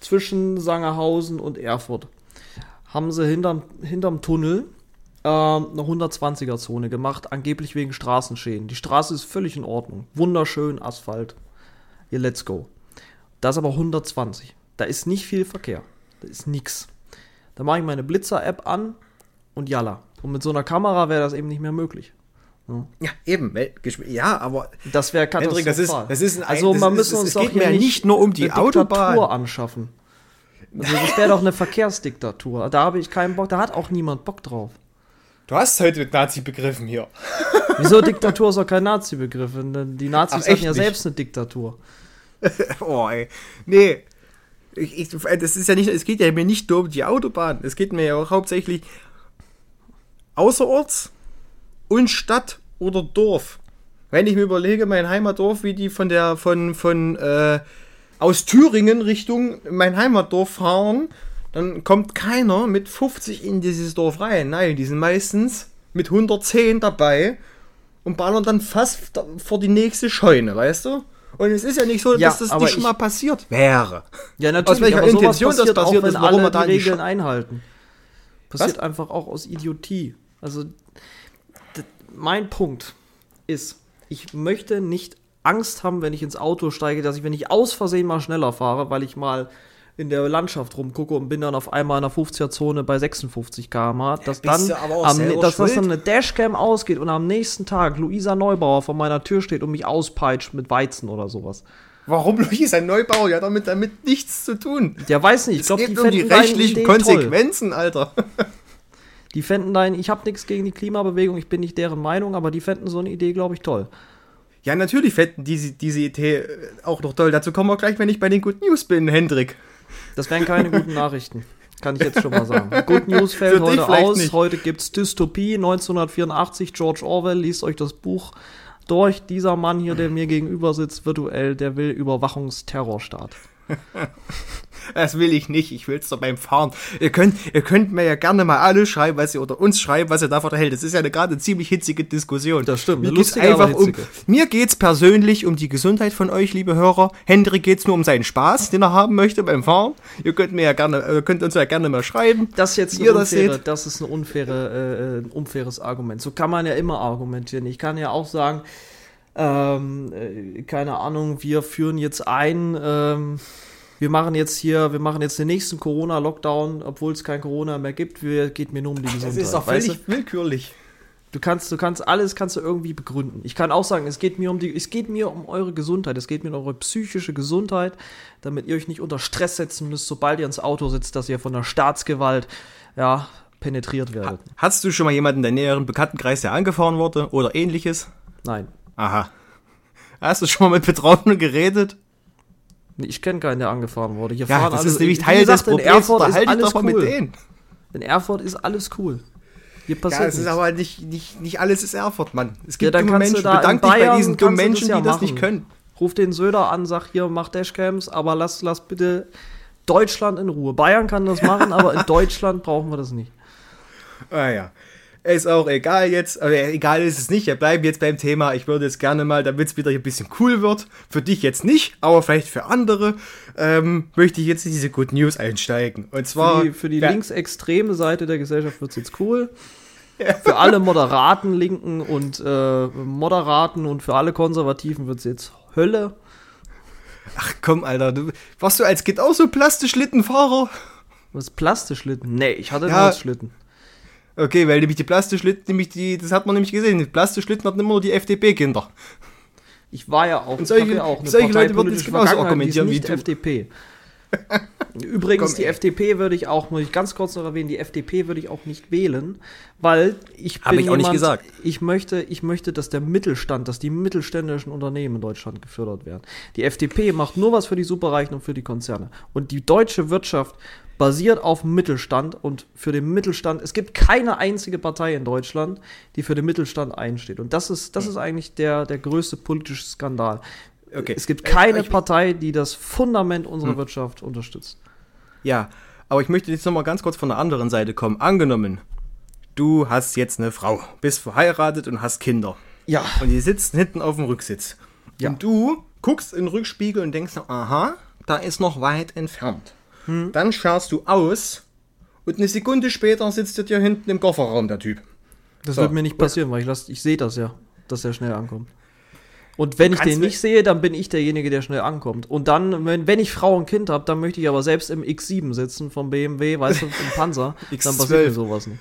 zwischen Sangerhausen und Erfurt haben sie hinterm, hinterm Tunnel ähm, eine 120er-Zone gemacht, angeblich wegen Straßenschäden. Die Straße ist völlig in Ordnung. Wunderschön, Asphalt. Hier, let's go. Das ist aber 120. Da ist nicht viel Verkehr. Da ist nix. Da mache ich meine Blitzer-App an und jalla. Und mit so einer Kamera wäre das eben nicht mehr möglich. Ja, ja eben. Ja, aber. Das wäre katastrophal. Das ist, das ist ein, also, man müssen uns geht mir nicht nur um die Autobahn anschaffen. Also, das wäre doch eine Verkehrsdiktatur. Da habe ich keinen Bock. Da hat auch niemand Bock drauf. Du hast heute mit Nazi-Begriffen hier. Wieso Diktatur ist doch kein Nazi-Begriff? Die Nazis Ach, hatten ja nicht? selbst eine Diktatur. oh, ey. Nee. Ich, ich, das ist ja nicht, es geht ja mir nicht nur um die Autobahn. Es geht mir ja auch hauptsächlich außerorts und Stadt oder Dorf. Wenn ich mir überlege, mein Heimatdorf, wie die von der, von, von, äh, aus Thüringen Richtung mein Heimatdorf fahren, dann kommt keiner mit 50 in dieses Dorf rein. Nein, die sind meistens mit 110 dabei und ballern dann fast vor die nächste Scheune, weißt du? Und es ist ja nicht so, ja, dass das nicht schon mal passiert wäre. Ja, natürlich. Aus welcher Intention das passiert auch, ist, warum alle man da die Regeln einhalten. Passiert Was? einfach auch aus Idiotie. Also, mein Punkt ist, ich möchte nicht Angst haben, wenn ich ins Auto steige, dass ich, wenn ich aus Versehen mal schneller fahre, weil ich mal in der Landschaft rumgucke und bin dann auf einmal in der 50er-Zone bei 56 km/h, dass dann, am, dass das dann eine Dashcam ausgeht und am nächsten Tag Luisa Neubauer vor meiner Tür steht und mich auspeitscht mit Weizen oder sowas. Warum Luisa Neubauer? Ja, damit damit nichts zu tun. Ja, weiß nicht. Ich glaube, die um die rechtlichen Konsequenzen, toll. Alter. Die fänden dein, ich habe nichts gegen die Klimabewegung, ich bin nicht deren Meinung, aber die fänden so eine Idee, glaube ich, toll. Ja, natürlich fänden diese, diese Idee auch noch toll. Dazu kommen wir gleich, wenn ich bei den Good News bin, Hendrik. Das wären keine guten Nachrichten. Kann ich jetzt schon mal sagen. Good News fällt heute aus. Nicht. Heute gibt's Dystopie 1984. George Orwell liest euch das Buch durch. Dieser Mann hier, der mir gegenüber sitzt, virtuell, der will Überwachungsterrorstaat. Das will ich nicht. Ich will es doch beim Fahren. Ihr könnt, ihr könnt mir ja gerne mal alle schreiben, was ihr oder uns schreiben, was ihr davon hält. Das ist ja eine gerade eine ziemlich hitzige Diskussion. Das stimmt, Mir geht's aber einfach um. Mir geht's persönlich um die Gesundheit von euch, liebe Hörer. Hendrik geht's nur um seinen Spaß, den er haben möchte beim Fahren. Ihr könnt mir ja gerne, ihr könnt uns ja gerne mal schreiben. Das ist jetzt ihr das unfaire, seht. das ist eine unfaire, äh, ein unfaires Argument. So kann man ja immer argumentieren. Ich kann ja auch sagen, ähm, äh, keine Ahnung, wir führen jetzt ein, ähm, wir machen jetzt hier, wir machen jetzt den nächsten Corona-Lockdown, obwohl es kein Corona mehr gibt. Wir, geht mir nur um die Gesundheit. Das ist doch weißt völlig willkürlich. Du kannst, du kannst alles kannst du irgendwie begründen. Ich kann auch sagen, es geht mir um die, es geht mir um eure Gesundheit, es geht mir um eure psychische Gesundheit, damit ihr euch nicht unter Stress setzen müsst, sobald ihr ins Auto sitzt, dass ihr von der Staatsgewalt ja penetriert werdet. Hast du schon mal jemanden in deinem näheren Bekanntenkreis, der angefahren wurde oder ähnliches? Nein, Aha. Hast du schon mal mit Betroffenen geredet? Nee, ich kenne keinen, der angefahren wurde. Hier Ja, fahren das alle- ist nämlich wie Teil gesagt, des in Problems. Erfurt ist alles cool. mit denen. In Erfurt ist alles cool. Hier passiert Ja, es ist aber nicht, nicht, nicht alles ist Erfurt, Mann. Es Ja, gibt dann dumme Menschen. da in Bedank dich bei diesen dummen Menschen, ja die das nicht machen. können. Ruf den Söder an, sag hier, mach Dashcams, aber lass, lass bitte Deutschland in Ruhe. Bayern kann das machen, aber in Deutschland brauchen wir das nicht. Ah ja. Ist auch egal jetzt, aber egal ist es nicht. Wir bleiben jetzt beim Thema. Ich würde jetzt gerne mal, damit es wieder ein bisschen cool wird, für dich jetzt nicht, aber vielleicht für andere, ähm, möchte ich jetzt in diese Good News einsteigen. Und zwar Für die, für die ja, linksextreme Seite der Gesellschaft wird es jetzt cool. Für alle moderaten Linken und äh, Moderaten und für alle Konservativen wird es jetzt Hölle. Ach komm, Alter, du warst du als Kind auch so Plastischlittenfahrer? Was Plastischlitten? Nee, ich hatte Ja. ja. Okay, weil nämlich die Plastischlitten, nämlich die, das hat man nämlich gesehen, die Plastischlitten hatten immer nur die FDP-Kinder. Ich war ja auch, Und solche- ich ja auch eine solche Leute würden jetzt genauso argumentieren wie nicht du. FDP. Übrigens, Komm, die ey. FDP würde ich auch, muss ich ganz kurz noch erwähnen, die FDP würde ich auch nicht wählen, weil ich Hab bin ich auch nicht jemand, gesagt. Ich möchte, ich möchte, dass der Mittelstand, dass die mittelständischen Unternehmen in Deutschland gefördert werden. Die FDP macht nur was für die Superreichen und für die Konzerne. Und die deutsche Wirtschaft basiert auf Mittelstand und für den Mittelstand, es gibt keine einzige Partei in Deutschland, die für den Mittelstand einsteht. Und das ist, das ist eigentlich der, der größte politische Skandal. Okay. Es gibt Äh, keine ich- Partei, die das Fundament unserer Wirtschaft unterstützt. Ja, aber ich möchte jetzt nochmal ganz kurz von der anderen Seite kommen. Angenommen, du hast jetzt eine Frau, bist verheiratet und hast Kinder. Ja. Und die sitzen hinten auf dem Rücksitz. Ja. Und du guckst in den Rückspiegel und denkst, aha, da ist noch weit entfernt. Hm. Dann schaust du aus und eine Sekunde später sitzt dir hinten im Kofferraum der Typ. Das So. wird mir nicht passieren, weil ich, lass- ich sehe das ja, dass er schnell ankommt. Und wenn ich den nicht sehe, dann bin ich derjenige, der schnell ankommt. Und dann, wenn, wenn ich Frau und Kind habe, dann möchte ich aber selbst im X7 sitzen vom BMW, weißt du, im Panzer. dann X12. passiert mir sowas nicht.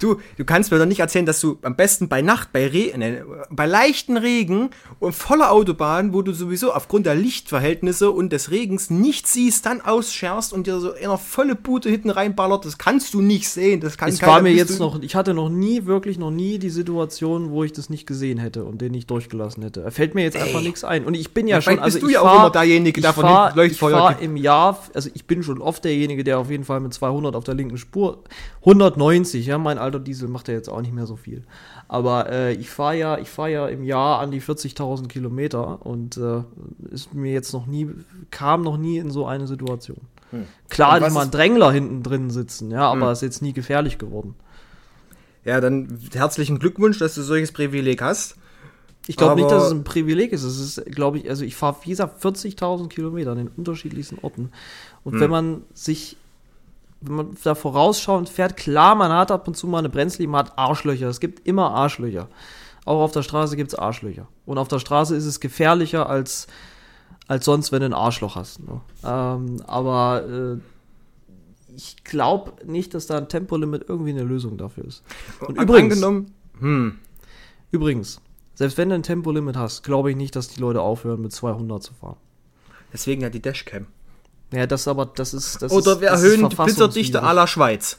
Du, du kannst mir doch nicht erzählen, dass du am besten bei Nacht, bei, Re ne, bei leichten Regen und voller Autobahn, wo du sowieso aufgrund der Lichtverhältnisse und des Regens nichts siehst, dann ausscherst und dir so in eine volle Bude hinten reinballert. Das kannst du nicht sehen. Das kann Es keiner, war mir jetzt noch, ich hatte noch nie, wirklich noch nie die Situation, wo ich das nicht gesehen hätte und den nicht durchgelassen hätte. Da fällt mir jetzt einfach nichts ein. Und ich bin ja, Ja, schon, also bist du ja auch fahr- immer derjenige, der von fahr, Leuchtfeuer Ich gibt. im Jahr, also ich bin schon oft derjenige, der auf jeden Fall mit 200 auf der linken Spur, 190, ja, mein alter Diesel macht ja jetzt auch nicht mehr so viel. Aber äh, ich fahre ja, ich fahre ja im Jahr an die 40.000 Kilometer und äh, ist mir jetzt noch nie, kam noch nie in so eine Situation. Klar, Hm. Mal ist- ein Drängler hinten drin sitzen, ja, aber Hm. ist jetzt nie gefährlich geworden. Ja, dann herzlichen Glückwunsch, dass du solches Privileg hast. Ich glaube nicht, dass es ein Privileg ist. Es ist, glaube ich, also ich fahre, wie gesagt, 40.000 Kilometer an den unterschiedlichsten Orten. Und Hm. wenn man sich, wenn man da vorausschauend fährt, klar, man hat ab und zu mal eine Brenzli, man hat Arschlöcher. Es gibt immer Arschlöcher. Auch auf der Straße gibt es Arschlöcher. Und auf der Straße ist es gefährlicher als, als sonst, wenn du ein Arschloch hast. Ne? Ähm, aber äh, ich glaube nicht, dass da ein Tempolimit irgendwie eine Lösung dafür ist. Und An- übrigens, Angenommen, hm, Übrigens, selbst wenn du ein Tempolimit hast, glaube ich nicht, dass die Leute aufhören, mit 200 zu fahren. deswegen ja die Dashcam. Ja, das aber, das ist. Das Oder ist, wir das erhöhen ist die Blitzerdichte à la Schweiz.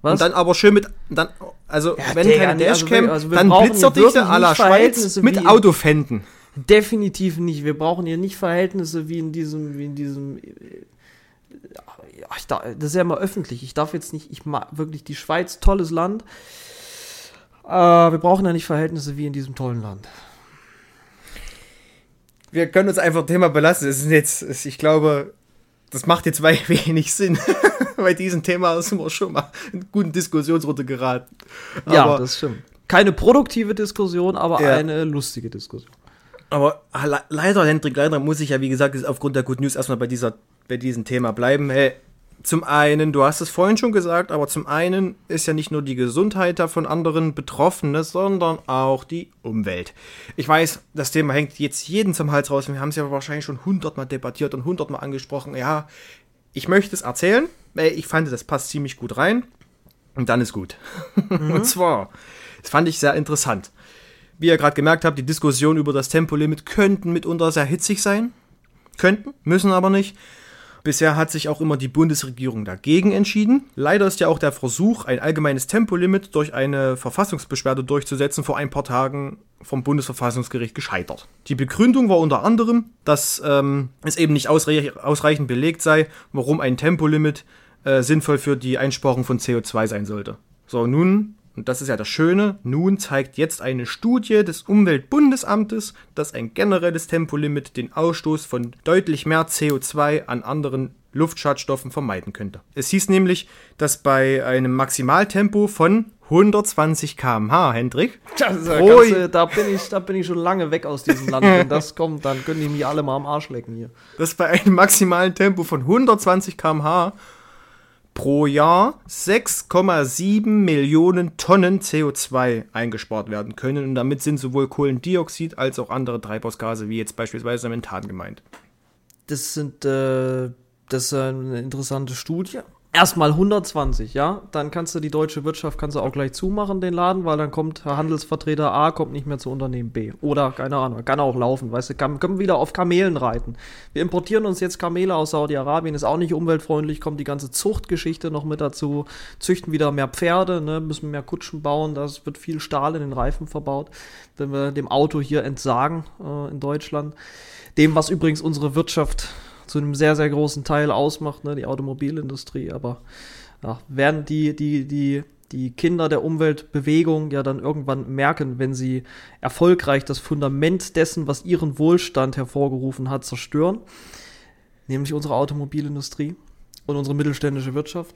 Was? Und dann aber schön mit, dann, also Ja, wenn Digga, keine also Dashcam, also wir dann Blitzerdichte à la Schweiz mit Autofänden. Definitiv nicht. Wir brauchen hier nicht Verhältnisse wie in diesem, wie in diesem. äh, darf, das ist ja immer öffentlich. Ich darf jetzt nicht, ich mag wirklich die Schweiz, tolles Land. Äh, wir brauchen ja nicht Verhältnisse wie in diesem tollen Land. Wir können uns einfach Thema belassen. Es ist jetzt, ich glaube, das macht jetzt wenig Sinn. Bei diesem Thema sind wir schon mal in guten Diskussionsrunde geraten. Aber, ja, das stimmt. Keine produktive Diskussion, aber ja. eine lustige Diskussion. Aber leider, Hendrik, leider muss ich ja, wie gesagt, aufgrund der Good News erstmal bei, dieser, bei diesem Thema bleiben. Hey, zum einen, du hast es vorhin schon gesagt, aber zum einen ist ja nicht nur die Gesundheit von anderen Betroffene, sondern auch die Umwelt. Ich weiß, das Thema hängt jetzt jeden zum Hals raus. Wir haben es ja wahrscheinlich schon hundertmal debattiert und hundertmal angesprochen. Ja, ich möchte es erzählen, weil ich fand, das passt ziemlich gut rein. Und dann ist gut. Mhm. und zwar, das fand ich sehr interessant. Wie ihr gerade gemerkt habt, die Diskussionen über das Tempolimit könnten mitunter sehr hitzig sein. Könnten, müssen aber nicht. Bisher hat sich auch immer die Bundesregierung dagegen entschieden. Leider ist ja auch der Versuch, ein allgemeines Tempolimit durch eine Verfassungsbeschwerde durchzusetzen, vor ein paar Tagen vom Bundesverfassungsgericht gescheitert. Die Begründung war unter anderem, dass ähm, es eben nicht ausreich ausreichend belegt sei, warum ein Tempolimit äh, sinnvoll für die Einsparung von CO2 sein sollte. So, nun und das ist ja das Schöne, nun zeigt jetzt eine Studie des Umweltbundesamtes, dass ein generelles Tempolimit den Ausstoß von deutlich mehr CO2 an anderen Luftschadstoffen vermeiden könnte. Es hieß nämlich, dass bei einem Maximaltempo von 120 km/h, Hendrik. Das, du, da, bin ich, da bin ich schon lange weg aus diesem Land. Wenn das kommt, dann können die mich alle mal am Arsch lecken hier. Dass bei einem maximalen Tempo von 120 km/h pro Jahr 6,7 Millionen Tonnen CO2 eingespart werden können. Und damit sind sowohl Kohlendioxid als auch andere Treibhausgase, wie jetzt beispielsweise Methan gemeint. Das sind äh, das ist eine interessante Studie erstmal 120, ja, dann kannst du die deutsche Wirtschaft kannst du auch gleich zumachen, den Laden, weil dann kommt Handelsvertreter A, kommt nicht mehr zu Unternehmen B. Oder, keine Ahnung, kann auch laufen, weißt du, kann, können wieder auf Kamelen reiten. Wir importieren uns jetzt Kamele aus Saudi-Arabien, ist auch nicht umweltfreundlich, kommt die ganze Zuchtgeschichte noch mit dazu, züchten wieder mehr Pferde, ne, müssen mehr Kutschen bauen, das wird viel Stahl in den Reifen verbaut, wenn wir dem Auto hier entsagen äh, in Deutschland. Dem, was übrigens unsere Wirtschaft zu einem sehr, sehr großen Teil ausmacht, ne, die Automobilindustrie. Aber ja, werden die, die, die, die Kinder der Umweltbewegung ja dann irgendwann merken, wenn sie erfolgreich das Fundament dessen, was ihren Wohlstand hervorgerufen hat, zerstören, nämlich unsere Automobilindustrie und unsere mittelständische Wirtschaft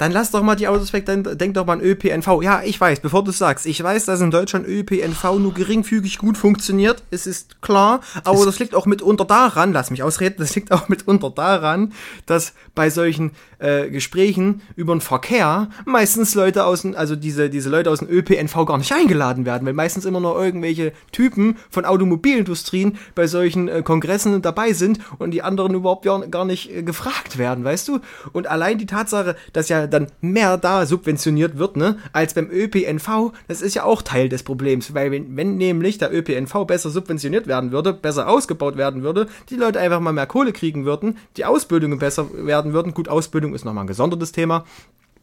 dann lass doch mal die Autos weg, dann denk doch mal an ÖPNV. Ja, ich weiß, bevor du sagst, ich weiß, dass in Deutschland ÖPNV nur geringfügig gut funktioniert, es ist klar, aber das liegt auch mitunter daran, lass mich ausreden, das liegt auch mitunter daran, dass bei solchen äh, Gesprächen über den Verkehr meistens Leute aus dem, also diese, diese Leute aus dem ÖPNV gar nicht eingeladen werden, weil meistens immer nur irgendwelche Typen von Automobilindustrien bei solchen äh, Kongressen dabei sind und die anderen überhaupt gar nicht äh, gefragt werden, weißt du? Und allein die Tatsache, dass ja dann mehr da subventioniert wird, ne, als beim ÖPNV, das ist ja auch Teil des Problems, weil wenn, wenn nämlich der ÖPNV besser subventioniert werden würde, besser ausgebaut werden würde, die Leute einfach mal mehr Kohle kriegen würden, die Ausbildungen besser werden würden, gut, Ausbildung ist nochmal ein gesondertes Thema,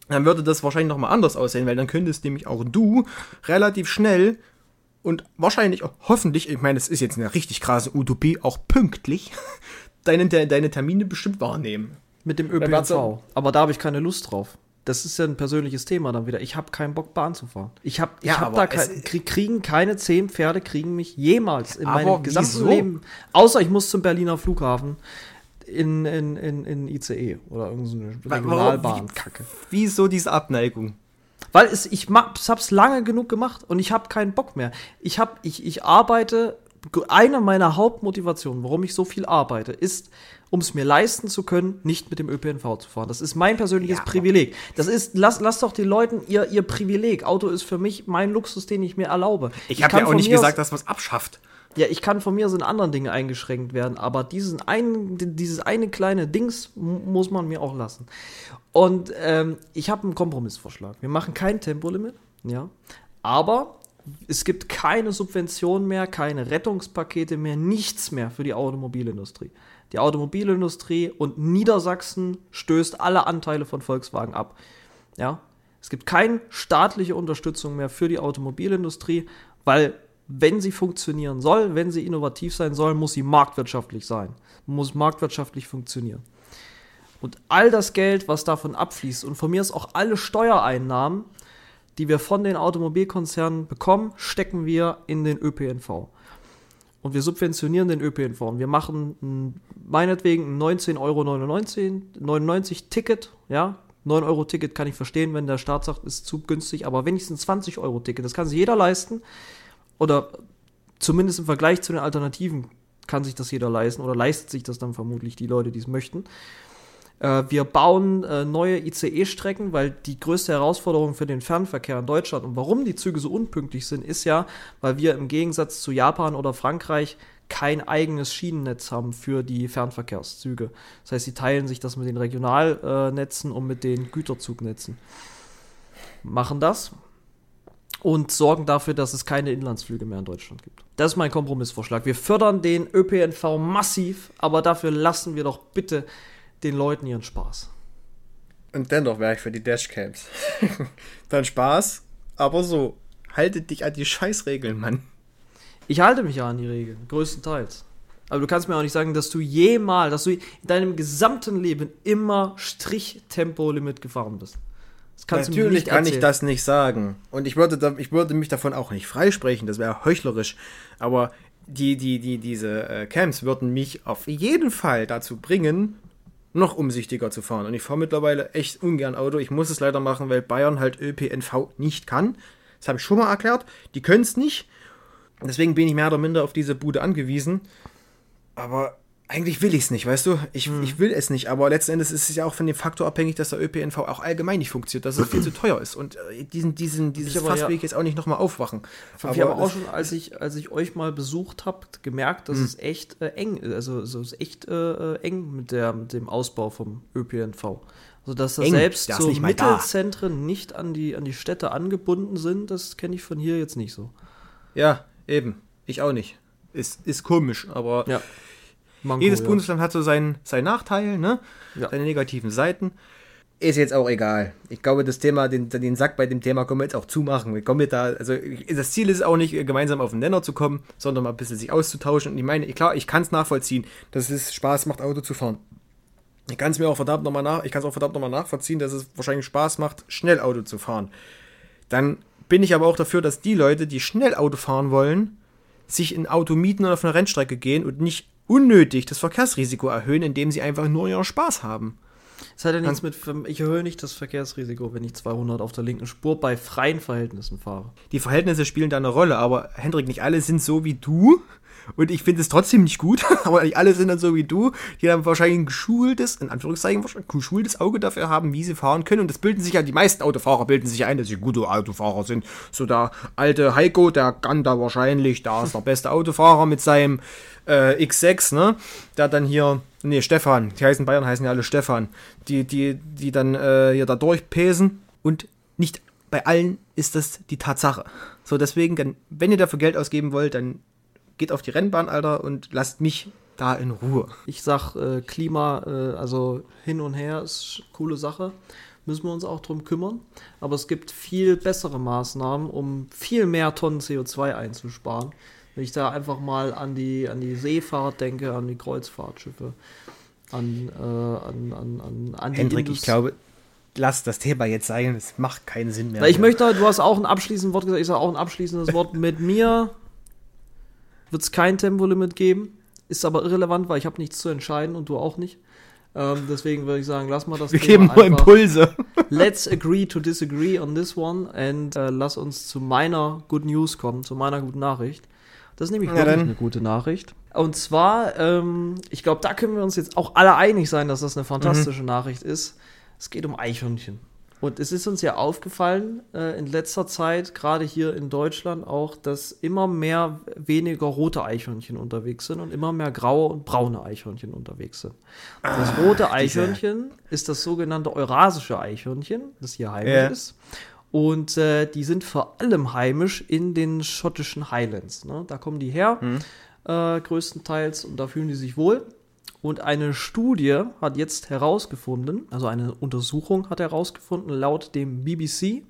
dann würde das wahrscheinlich nochmal anders aussehen, weil dann könntest nämlich auch du relativ schnell und wahrscheinlich auch hoffentlich, ich meine, es ist jetzt eine richtig krasse Utopie, auch pünktlich deine, deine Termine bestimmt wahrnehmen. Mit dem ÖPNV. Aber da habe ich keine Lust drauf. Das ist ja ein persönliches Thema dann wieder. Ich habe keinen Bock, Bahn zu fahren. Ich habe ich ja, hab da kein, krieg, kriegen keine zehn Pferde kriegen mich jemals in meinem gesamten wieso? Leben. Außer ich muss zum Berliner Flughafen in, in, in, in ICE oder irgendeine Regionalbahn-Kacke. Wieso diese Abneigung? Weil es, ich hab's lange genug gemacht und ich habe keinen Bock mehr. Ich, hab, ich, ich arbeite, eine meiner Hauptmotivationen, warum ich so viel arbeite, ist, um es mir leisten zu können, nicht mit dem ÖPNV zu fahren. Das ist mein persönliches ja, Privileg. Das ist, lass, lass doch den Leuten ihr, ihr Privileg. Auto ist für mich mein Luxus, den ich mir erlaube. Ich, ich habe ja auch nicht gesagt, dass man es abschafft. Ja, ich kann von mir so in anderen Dingen eingeschränkt werden, aber diesen einen, dieses eine kleine Dings muss man mir auch lassen. Und ähm, ich habe einen Kompromissvorschlag. Wir machen kein Tempolimit, ja, aber es gibt keine Subventionen mehr, keine Rettungspakete mehr, nichts mehr für die Automobilindustrie. Die Automobilindustrie und Niedersachsen stößt alle Anteile von Volkswagen ab. Ja? Es gibt keine staatliche Unterstützung mehr für die Automobilindustrie, weil wenn sie funktionieren soll, wenn sie innovativ sein soll, muss sie marktwirtschaftlich sein, muss marktwirtschaftlich funktionieren. Und all das Geld, was davon abfließt, und von mir ist auch alle Steuereinnahmen, die wir von den Automobilkonzernen bekommen, stecken wir in den ÖPNV. und wir subventionieren den ÖPNV und wir machen ein, meinetwegen ein 19,99 Euro 99 Ticket, ja, 9 Euro Ticket kann ich verstehen, wenn der Staat sagt, ist zu günstig, aber wenigstens 20 Euro Ticket, das kann sich jeder leisten oder zumindest im Vergleich zu den Alternativen kann sich das jeder leisten oder leistet sich das dann vermutlich die Leute, die es möchten. Äh, wir bauen äh, neue ICE-Strecken, weil die größte Herausforderung für den Fernverkehr in Deutschland und warum die Züge so unpünktlich sind, ist ja, weil wir im Gegensatz zu Japan oder Frankreich kein eigenes Schienennetz haben für die Fernverkehrszüge. Das heißt, sie teilen sich das mit den Regionalnetzen und mit den Güterzugnetzen. Machen das und sorgen dafür, dass es keine Inlandsflüge mehr in Deutschland gibt. Das ist mein Kompromissvorschlag. Wir fördern den ÖPNV massiv, aber dafür lassen wir doch bitte den Leuten ihren Spaß. Und dennoch wäre ich für die Dashcams. Dann Spaß, aber so. Haltet dich an die Scheißregeln, Mann. Ich halte mich ja an die Regeln, größtenteils. Aber du kannst mir auch nicht sagen, dass du jemals, dass du in deinem gesamten Leben immer Strich-Tempolimit gefahren bist. Natürlich kann ich das nicht sagen. Und ich würde, da, ich würde mich davon auch nicht freisprechen, das wäre heuchlerisch. Aber die, die, die, diese äh, Camps würden mich auf jeden Fall dazu bringen, noch umsichtiger zu fahren. Und ich fahre mittlerweile echt ungern Auto. Ich muss es leider machen, weil Bayern halt ÖPNV nicht kann. Das habe ich schon mal erklärt. Die können es nicht. Deswegen bin ich mehr oder minder auf diese Bude angewiesen. Aber eigentlich will ich es nicht, weißt du? Ich, hm. ich will es nicht, aber letzten Endes ist es ja auch von dem Faktor abhängig, dass der ÖPNV auch allgemein nicht funktioniert, dass es viel zu teuer ist. Und äh, diesen, diesen, dieses ich Fass will ich jetzt auch nicht nochmal aufwachen. Aber ich habe auch schon, als ich, als ich euch mal besucht habe, gemerkt, dass hm. es echt äh, eng ist. Also es ist echt äh, äh, eng mit, der, mit dem Ausbau vom ÖPNV. Also dass da selbst so nicht Mittelzentren nicht an die, an die Städte angebunden sind, das kenne ich von hier jetzt nicht so. Ja, eben. Ich auch nicht. Ist, ist komisch, aber ja. Manko, jedes ja. Bundesland hat so seinen, seinen Nachteil, ne? Ja. seine negativen Seiten. Ist jetzt auch egal. Ich glaube, das Thema, den, den Sack bei dem Thema können wir jetzt auch zumachen. Wir kommen da, also das Ziel ist auch nicht, gemeinsam auf den Nenner zu kommen, sondern mal ein bisschen sich auszutauschen. Und ich meine, klar, ich kann es nachvollziehen, dass es Spaß macht, Auto zu fahren. Ich kann es mir auch verdammt nochmal nach, ich kann es auch verdammt nochmal nachvollziehen, dass es wahrscheinlich Spaß macht, schnell Auto zu fahren. Dann bin ich aber auch dafür, dass die Leute, die schnell Auto fahren wollen, sich ein Auto mieten und auf eine Rennstrecke gehen und nicht unnötig das Verkehrsrisiko erhöhen, indem sie einfach nur ihren Spaß haben. Das hat ja nichts mit, ich erhöhe nicht das Verkehrsrisiko, wenn ich 200 auf der linken Spur bei freien Verhältnissen fahre. Die Verhältnisse spielen da eine Rolle, aber Hendrik, nicht alle sind so wie du. Und ich finde es trotzdem nicht gut, aber nicht alle sind dann so wie du, die dann wahrscheinlich ein geschultes, in Anführungszeichen, wahrscheinlich ein geschultes Auge dafür haben, wie sie fahren können. Und das bilden sich ja, die meisten Autofahrer bilden sich ein, dass sie gute Autofahrer sind. So der alte Heiko, der kann da wahrscheinlich, da ist der beste Autofahrer mit seinem äh, X6, ne? Der dann hier, nee, Stefan, die heißen Bayern, heißen ja alle Stefan, die, die, die dann äh, hier da durchpesen und nicht bei allen ist das die Tatsache. So, deswegen, wenn ihr dafür Geld ausgeben wollt, dann geht auf die Rennbahn, Alter, und lasst mich da in Ruhe. Ich sag, äh, Klima, äh, also hin und her ist coole Sache. Müssen wir uns auch drum kümmern. Aber es gibt viel bessere Maßnahmen, um viel mehr Tonnen CO2 einzusparen. Wenn ich da einfach mal an die, an die Seefahrt denke, an die Kreuzfahrtschiffe, an, äh, an, an, an, an die Hendrik, Indust ich glaube, lass das Thema jetzt sein, es macht keinen Sinn mehr. Na, ich möchte, du hast auch ein abschließendes Wort gesagt, ich sage auch ein abschließendes Wort. Mit mir wird es kein Tempolimit geben, ist aber irrelevant, weil ich habe nichts zu entscheiden und du auch nicht. Ähm, deswegen würde ich sagen, lass mal das Wir Thema geben nur Impulse. Let's agree to disagree on this one and äh, lass uns zu meiner Good News kommen, zu meiner guten Nachricht. Das ist nämlich ja, wirklich eine gute Nachricht. Und zwar, ähm, ich glaube, da können wir uns jetzt auch alle einig sein, dass das eine fantastische mhm. Nachricht ist. Es geht um Eichhörnchen. Und es ist uns ja aufgefallen äh, in letzter Zeit, gerade hier in Deutschland auch, dass immer mehr weniger rote Eichhörnchen unterwegs sind und immer mehr graue und braune Eichhörnchen unterwegs sind. Das rote Eichhörnchen ist das sogenannte eurasische Eichhörnchen, das hier heimisch ja. ist. Und äh, die sind vor allem heimisch in den schottischen Highlands. Ne? Da kommen die her, mhm. äh, größtenteils, und da fühlen die sich wohl. Und eine Studie hat jetzt herausgefunden, also eine Untersuchung hat herausgefunden, laut dem BBC,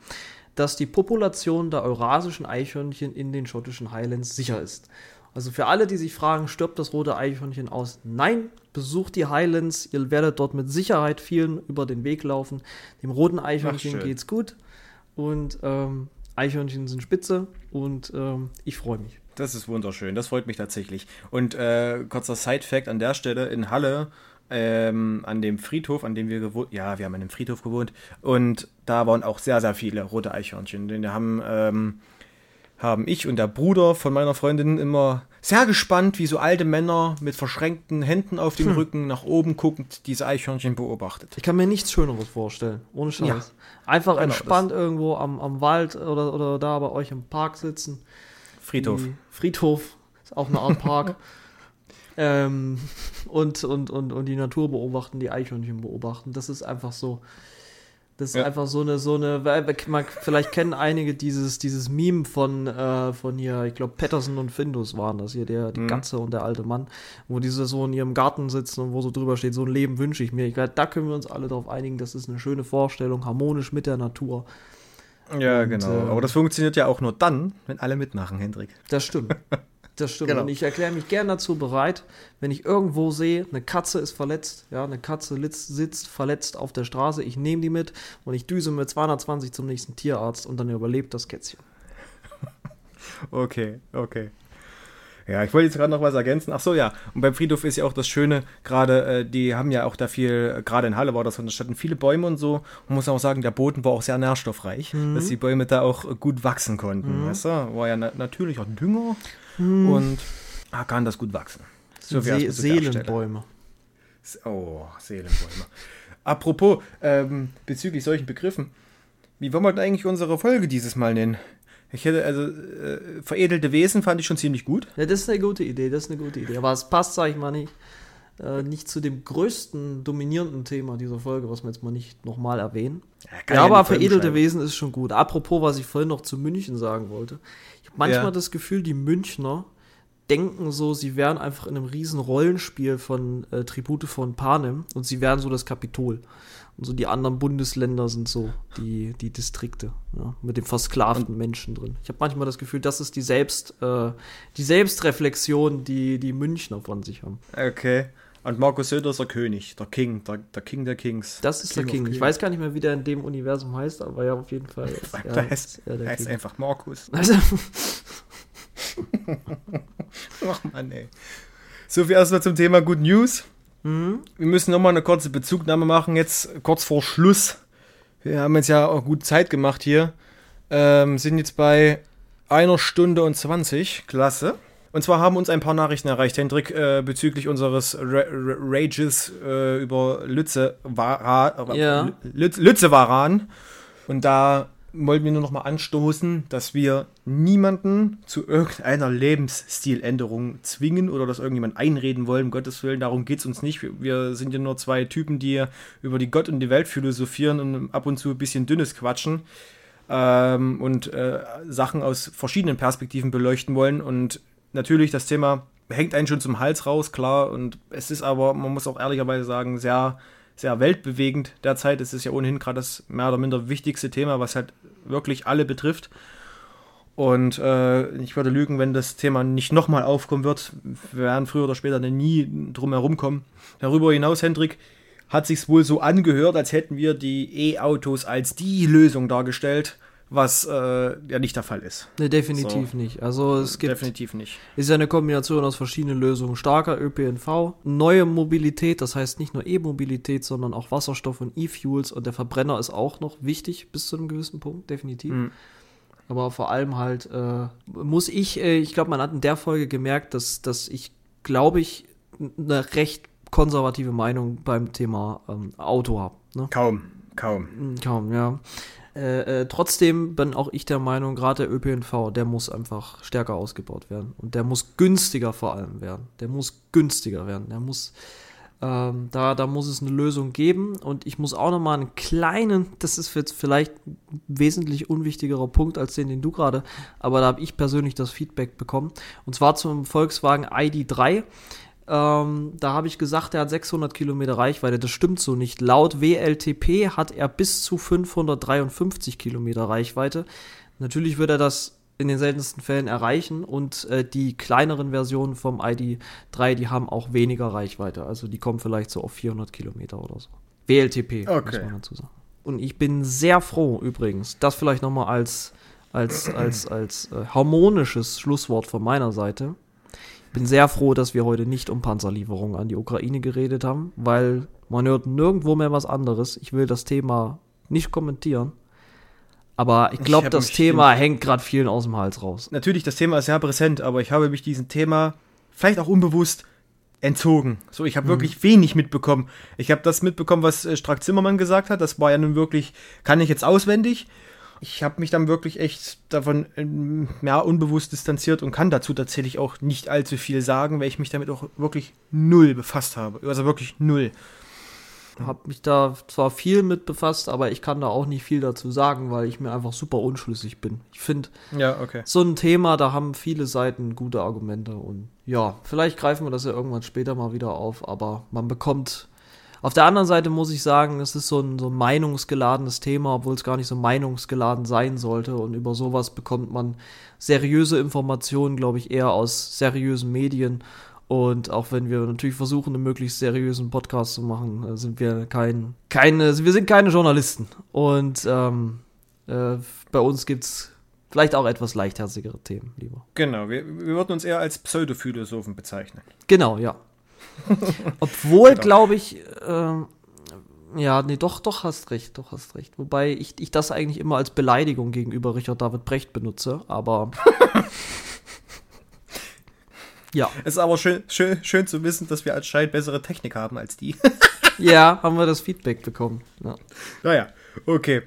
dass die Population der eurasischen Eichhörnchen in den schottischen Highlands sicher ist. Also für alle, die sich fragen, stirbt das rote Eichhörnchen aus? Nein, besucht die Highlands, ihr werdet dort mit Sicherheit vielen über den Weg laufen. Dem roten Eichhörnchen geht's gut und ähm, Eichhörnchen sind spitze und ähm, ich freue mich. Das ist wunderschön, das freut mich tatsächlich. Und äh, kurzer Side-Fact an der Stelle: In Halle, ähm, an dem Friedhof, an dem wir gewohnt ja, wir haben an dem Friedhof gewohnt und da waren auch sehr, sehr viele rote Eichhörnchen. Denn wir haben, ähm, haben ich und der Bruder von meiner Freundin immer sehr gespannt, wie so alte Männer mit verschränkten Händen auf dem hm. Rücken nach oben guckend diese Eichhörnchen beobachtet. Ich kann mir nichts Schöneres vorstellen, ohne Scheiß. Ja. Einfach genau, entspannt irgendwo am, am Wald oder, oder da bei euch im Park sitzen. Friedhof. Friedhof ist auch eine Art Park. ähm, und, und, und, und die Natur beobachten, die Eichhörnchen beobachten. Das ist einfach so. Das ist ja. einfach so eine, so eine, man, vielleicht kennen einige dieses, dieses Meme von, äh, von hier, ich glaube, Patterson und Findus waren das hier, der, die mhm. Katze und der alte Mann, wo diese so in ihrem Garten sitzen und wo so drüber steht, so ein Leben wünsche ich mir. Ich glaube, da können wir uns alle darauf einigen, das ist eine schöne Vorstellung, harmonisch mit der Natur. Ja, und, genau. Äh, Aber das funktioniert ja auch nur dann, wenn alle mitmachen, Hendrik. Das stimmt. Das stimmt. Genau. Und ich erkläre mich gern dazu bereit, wenn ich irgendwo sehe, eine Katze ist verletzt, ja, eine Katze sitzt verletzt auf der Straße, ich nehme die mit und ich düse mit 220 zum nächsten Tierarzt und dann überlebt das Kätzchen. okay, okay. Ja, ich wollte jetzt gerade noch was ergänzen. Ach so, ja. Und beim Friedhof ist ja auch das Schöne, gerade, äh, die haben ja auch da viel, gerade in Halle war das von der Stadt, viele Bäume und so. Man muss auch sagen, der Boden war auch sehr nährstoffreich, mhm. dass die Bäume da auch gut wachsen konnten. Mhm. Weißt du? War ja na natürlicher Dünger hm. und ah, kann das gut wachsen. So See Seelenbäume. Oh, Seelenbäume. Apropos, ähm, bezüglich solchen Begriffen, wie wollen wir denn eigentlich unsere Folge dieses Mal nennen? Ich hätte, also, äh, veredelte Wesen fand ich schon ziemlich gut. Ja, das ist eine gute Idee, das ist eine gute Idee. Aber es passt, sag ich mal, nicht, äh, nicht zu dem größten, dominierenden Thema dieser Folge, was wir jetzt mal nicht nochmal erwähnen. Ja, ja aber veredelte Wesen ist schon gut. Apropos, was ich vorhin noch zu München sagen wollte manchmal ja. das Gefühl, die Münchner denken so, sie wären einfach in einem riesen Rollenspiel von äh, Tribute von Panem und sie wären so das Kapitol. Und so die anderen Bundesländer sind so die, die Distrikte, ja, mit den versklavten und Menschen drin. Ich habe manchmal das Gefühl, das ist die Selbst, äh, die Selbstreflexion, die die Münchner von sich haben. Okay. Und Markus Söder ist der König, der King, der, der King der Kings. Das ist King der King. Ich weiß gar nicht mehr, wie der in dem Universum heißt, aber ja, auf jeden Fall. Ist er, der heißt, er heißt einfach Markus. Also Ach Mann, ey. So viel erstmal zum Thema Good News. Mhm. Wir müssen nochmal eine kurze Bezugnahme machen, jetzt kurz vor Schluss. Wir haben jetzt ja auch gut Zeit gemacht hier. Ähm, sind jetzt bei einer Stunde und 20. Klasse. Und zwar haben uns ein paar Nachrichten erreicht, Hendrik, äh, bezüglich unseres Ra Ra Rages äh, über Lütze, Vara, ja. Lütze Waran. Und da wollten wir nur noch mal anstoßen, dass wir niemanden zu irgendeiner Lebensstiländerung zwingen oder dass irgendjemand einreden wollen, um Gottes Willen. Darum geht es uns nicht. Wir sind ja nur zwei Typen, die über die Gott und die Welt philosophieren und ab und zu ein bisschen dünnes quatschen ähm, und äh, Sachen aus verschiedenen Perspektiven beleuchten wollen. Und natürlich das Thema hängt einen schon zum Hals raus, klar. Und es ist aber, man muss auch ehrlicherweise sagen, sehr, sehr weltbewegend derzeit. Es ist ja ohnehin gerade das mehr oder minder wichtigste Thema, was halt wirklich alle betrifft. Und äh, ich würde lügen, wenn das Thema nicht nochmal aufkommen wird. Wir werden früher oder später nie drum herum kommen. Darüber hinaus, Hendrik, hat sich wohl so angehört, als hätten wir die E-Autos als die Lösung dargestellt was äh, ja nicht der Fall ist. Ne, definitiv so. nicht. Also es gibt definitiv nicht. Ist ja eine Kombination aus verschiedenen Lösungen. Starker ÖPNV, neue Mobilität, das heißt nicht nur E-Mobilität, sondern auch Wasserstoff und E-Fuels und der Verbrenner ist auch noch wichtig bis zu einem gewissen Punkt, definitiv. Mhm. Aber vor allem halt äh, muss ich, äh, ich glaube, man hat in der Folge gemerkt, dass, dass ich, glaube ich, eine recht konservative Meinung beim Thema ähm, Auto habe. Ne? Kaum, kaum. Kaum, ja. Äh, äh, trotzdem bin auch ich der Meinung, gerade der ÖPNV, der muss einfach stärker ausgebaut werden. Und der muss günstiger vor allem werden. Der muss günstiger werden. Der muss, ähm, da, da muss es eine Lösung geben. Und ich muss auch nochmal einen kleinen, das ist jetzt vielleicht ein wesentlich unwichtigerer Punkt als den, den du gerade, aber da habe ich persönlich das Feedback bekommen. Und zwar zum Volkswagen ID3. Ähm, da habe ich gesagt, er hat 600 Kilometer Reichweite. Das stimmt so nicht. Laut WLTP hat er bis zu 553 Kilometer Reichweite. Natürlich wird er das in den seltensten Fällen erreichen und äh, die kleineren Versionen vom ID3, die haben auch weniger Reichweite. Also die kommen vielleicht so auf 400 Kilometer oder so. WLTP, okay. muss man dazu sagen. Und ich bin sehr froh übrigens, das vielleicht nochmal als als, als, als äh, harmonisches Schlusswort von meiner Seite. Ich bin sehr froh, dass wir heute nicht um Panzerlieferungen an die Ukraine geredet haben, weil man hört nirgendwo mehr was anderes. Ich will das Thema nicht kommentieren. Aber ich glaube, das Thema hängt gerade vielen aus dem Hals raus. Natürlich, das Thema ist sehr präsent, aber ich habe mich diesem Thema vielleicht auch unbewusst entzogen. So, ich habe mhm. wirklich wenig mitbekommen. Ich habe das mitbekommen, was äh, Strack Zimmermann gesagt hat. Das war ja nun wirklich, kann ich jetzt auswendig. Ich habe mich dann wirklich echt davon ähm, ja, unbewusst distanziert und kann dazu tatsächlich auch nicht allzu viel sagen, weil ich mich damit auch wirklich null befasst habe. Also wirklich null habe mich da zwar viel mit befasst, aber ich kann da auch nicht viel dazu sagen, weil ich mir einfach super unschlüssig bin. Ich finde, ja, okay. so ein Thema, da haben viele Seiten gute Argumente und ja, vielleicht greifen wir das ja irgendwann später mal wieder auf, aber man bekommt. Auf der anderen Seite muss ich sagen, es ist so ein, so ein meinungsgeladenes Thema, obwohl es gar nicht so meinungsgeladen sein sollte. Und über sowas bekommt man seriöse Informationen, glaube ich, eher aus seriösen Medien und auch wenn wir natürlich versuchen, einen möglichst seriösen Podcast zu machen, äh, sind wir kein, keine, wir sind keine Journalisten. Und ähm, äh, bei uns gibt es vielleicht auch etwas leichtherzigere Themen, lieber. Genau, wir, wir würden uns eher als Pseudophilosophen bezeichnen. Genau, ja. Obwohl, genau. glaube ich, äh, ja, nee, doch, doch hast recht, doch hast recht. Wobei ich, ich das eigentlich immer als Beleidigung gegenüber Richard David Brecht benutze, aber Ja. Es ist aber schön, schön, schön zu wissen, dass wir anscheinend bessere Technik haben als die. ja, haben wir das Feedback bekommen. Ja. Naja, okay.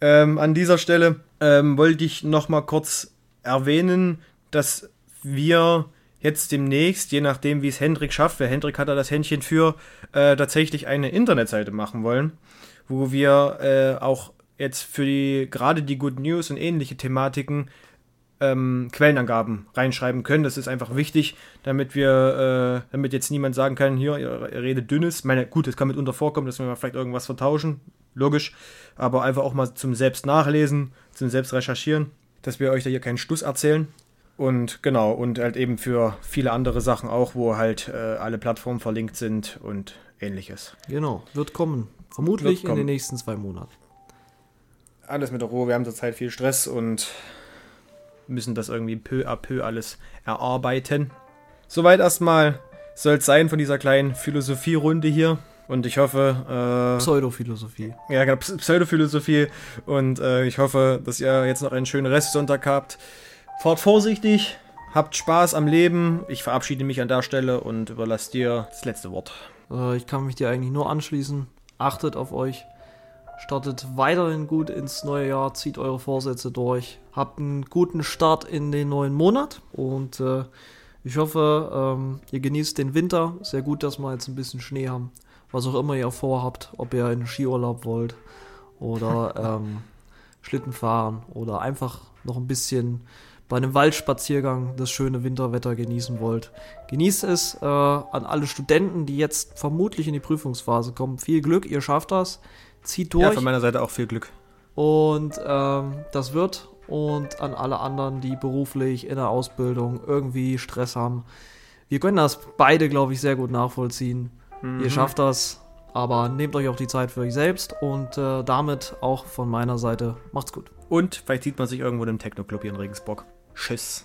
Ähm, an dieser Stelle ähm, wollte ich noch mal kurz erwähnen, dass wir jetzt demnächst, je nachdem wie es Hendrik schafft, weil Hendrik hat da das Händchen für, äh, tatsächlich eine Internetseite machen wollen, wo wir äh, auch jetzt für die gerade die Good News und ähnliche Thematiken ähm, Quellenangaben reinschreiben können. Das ist einfach wichtig, damit wir, äh, damit jetzt niemand sagen kann, hier, ihr, redet dünnes. Meine, gut, es kann mitunter vorkommen, dass wir mal vielleicht irgendwas vertauschen, logisch, aber einfach auch mal zum Selbst nachlesen, zum Selbst recherchieren, dass wir euch da hier keinen Stuss erzählen. Und genau, und halt eben für viele andere Sachen auch, wo halt äh, alle Plattformen verlinkt sind und ähnliches. Genau, wird kommen. Vermutlich wird kommen. in den nächsten zwei Monaten. Alles mit der Ruhe, wir haben zurzeit viel Stress und müssen das irgendwie peu à peu alles erarbeiten. Soweit erstmal soll es sein von dieser kleinen Philosophierunde hier. Und ich hoffe. Äh, Pseudophilosophie. Ja, genau, Pseudophilosophie. Und äh, ich hoffe, dass ihr jetzt noch einen schönen Restsonntag habt. Fahrt vorsichtig, habt Spaß am Leben. Ich verabschiede mich an der Stelle und überlasse dir das letzte Wort. Äh, ich kann mich dir eigentlich nur anschließen. Achtet auf euch. Startet weiterhin gut ins neue Jahr, zieht eure Vorsätze durch, habt einen guten Start in den neuen Monat und äh, ich hoffe, ähm, ihr genießt den Winter. Sehr gut, dass wir jetzt ein bisschen Schnee haben. Was auch immer ihr vorhabt, ob ihr einen Skiurlaub wollt oder ähm, Schlitten fahren oder einfach noch ein bisschen bei einem Waldspaziergang das schöne Winterwetter genießen wollt. Genießt es äh, an alle Studenten, die jetzt vermutlich in die Prüfungsphase kommen. Viel Glück, ihr schafft das zieht durch. Ja, von meiner Seite auch viel Glück. Und ähm, das wird. Und an alle anderen, die beruflich in der Ausbildung irgendwie Stress haben. Wir können das beide, glaube ich, sehr gut nachvollziehen. Mhm. Ihr schafft das, aber nehmt euch auch die Zeit für euch selbst und äh, damit auch von meiner Seite macht's gut. Und vielleicht sieht man sich irgendwo im Techno-Club hier in Regensburg. Tschüss.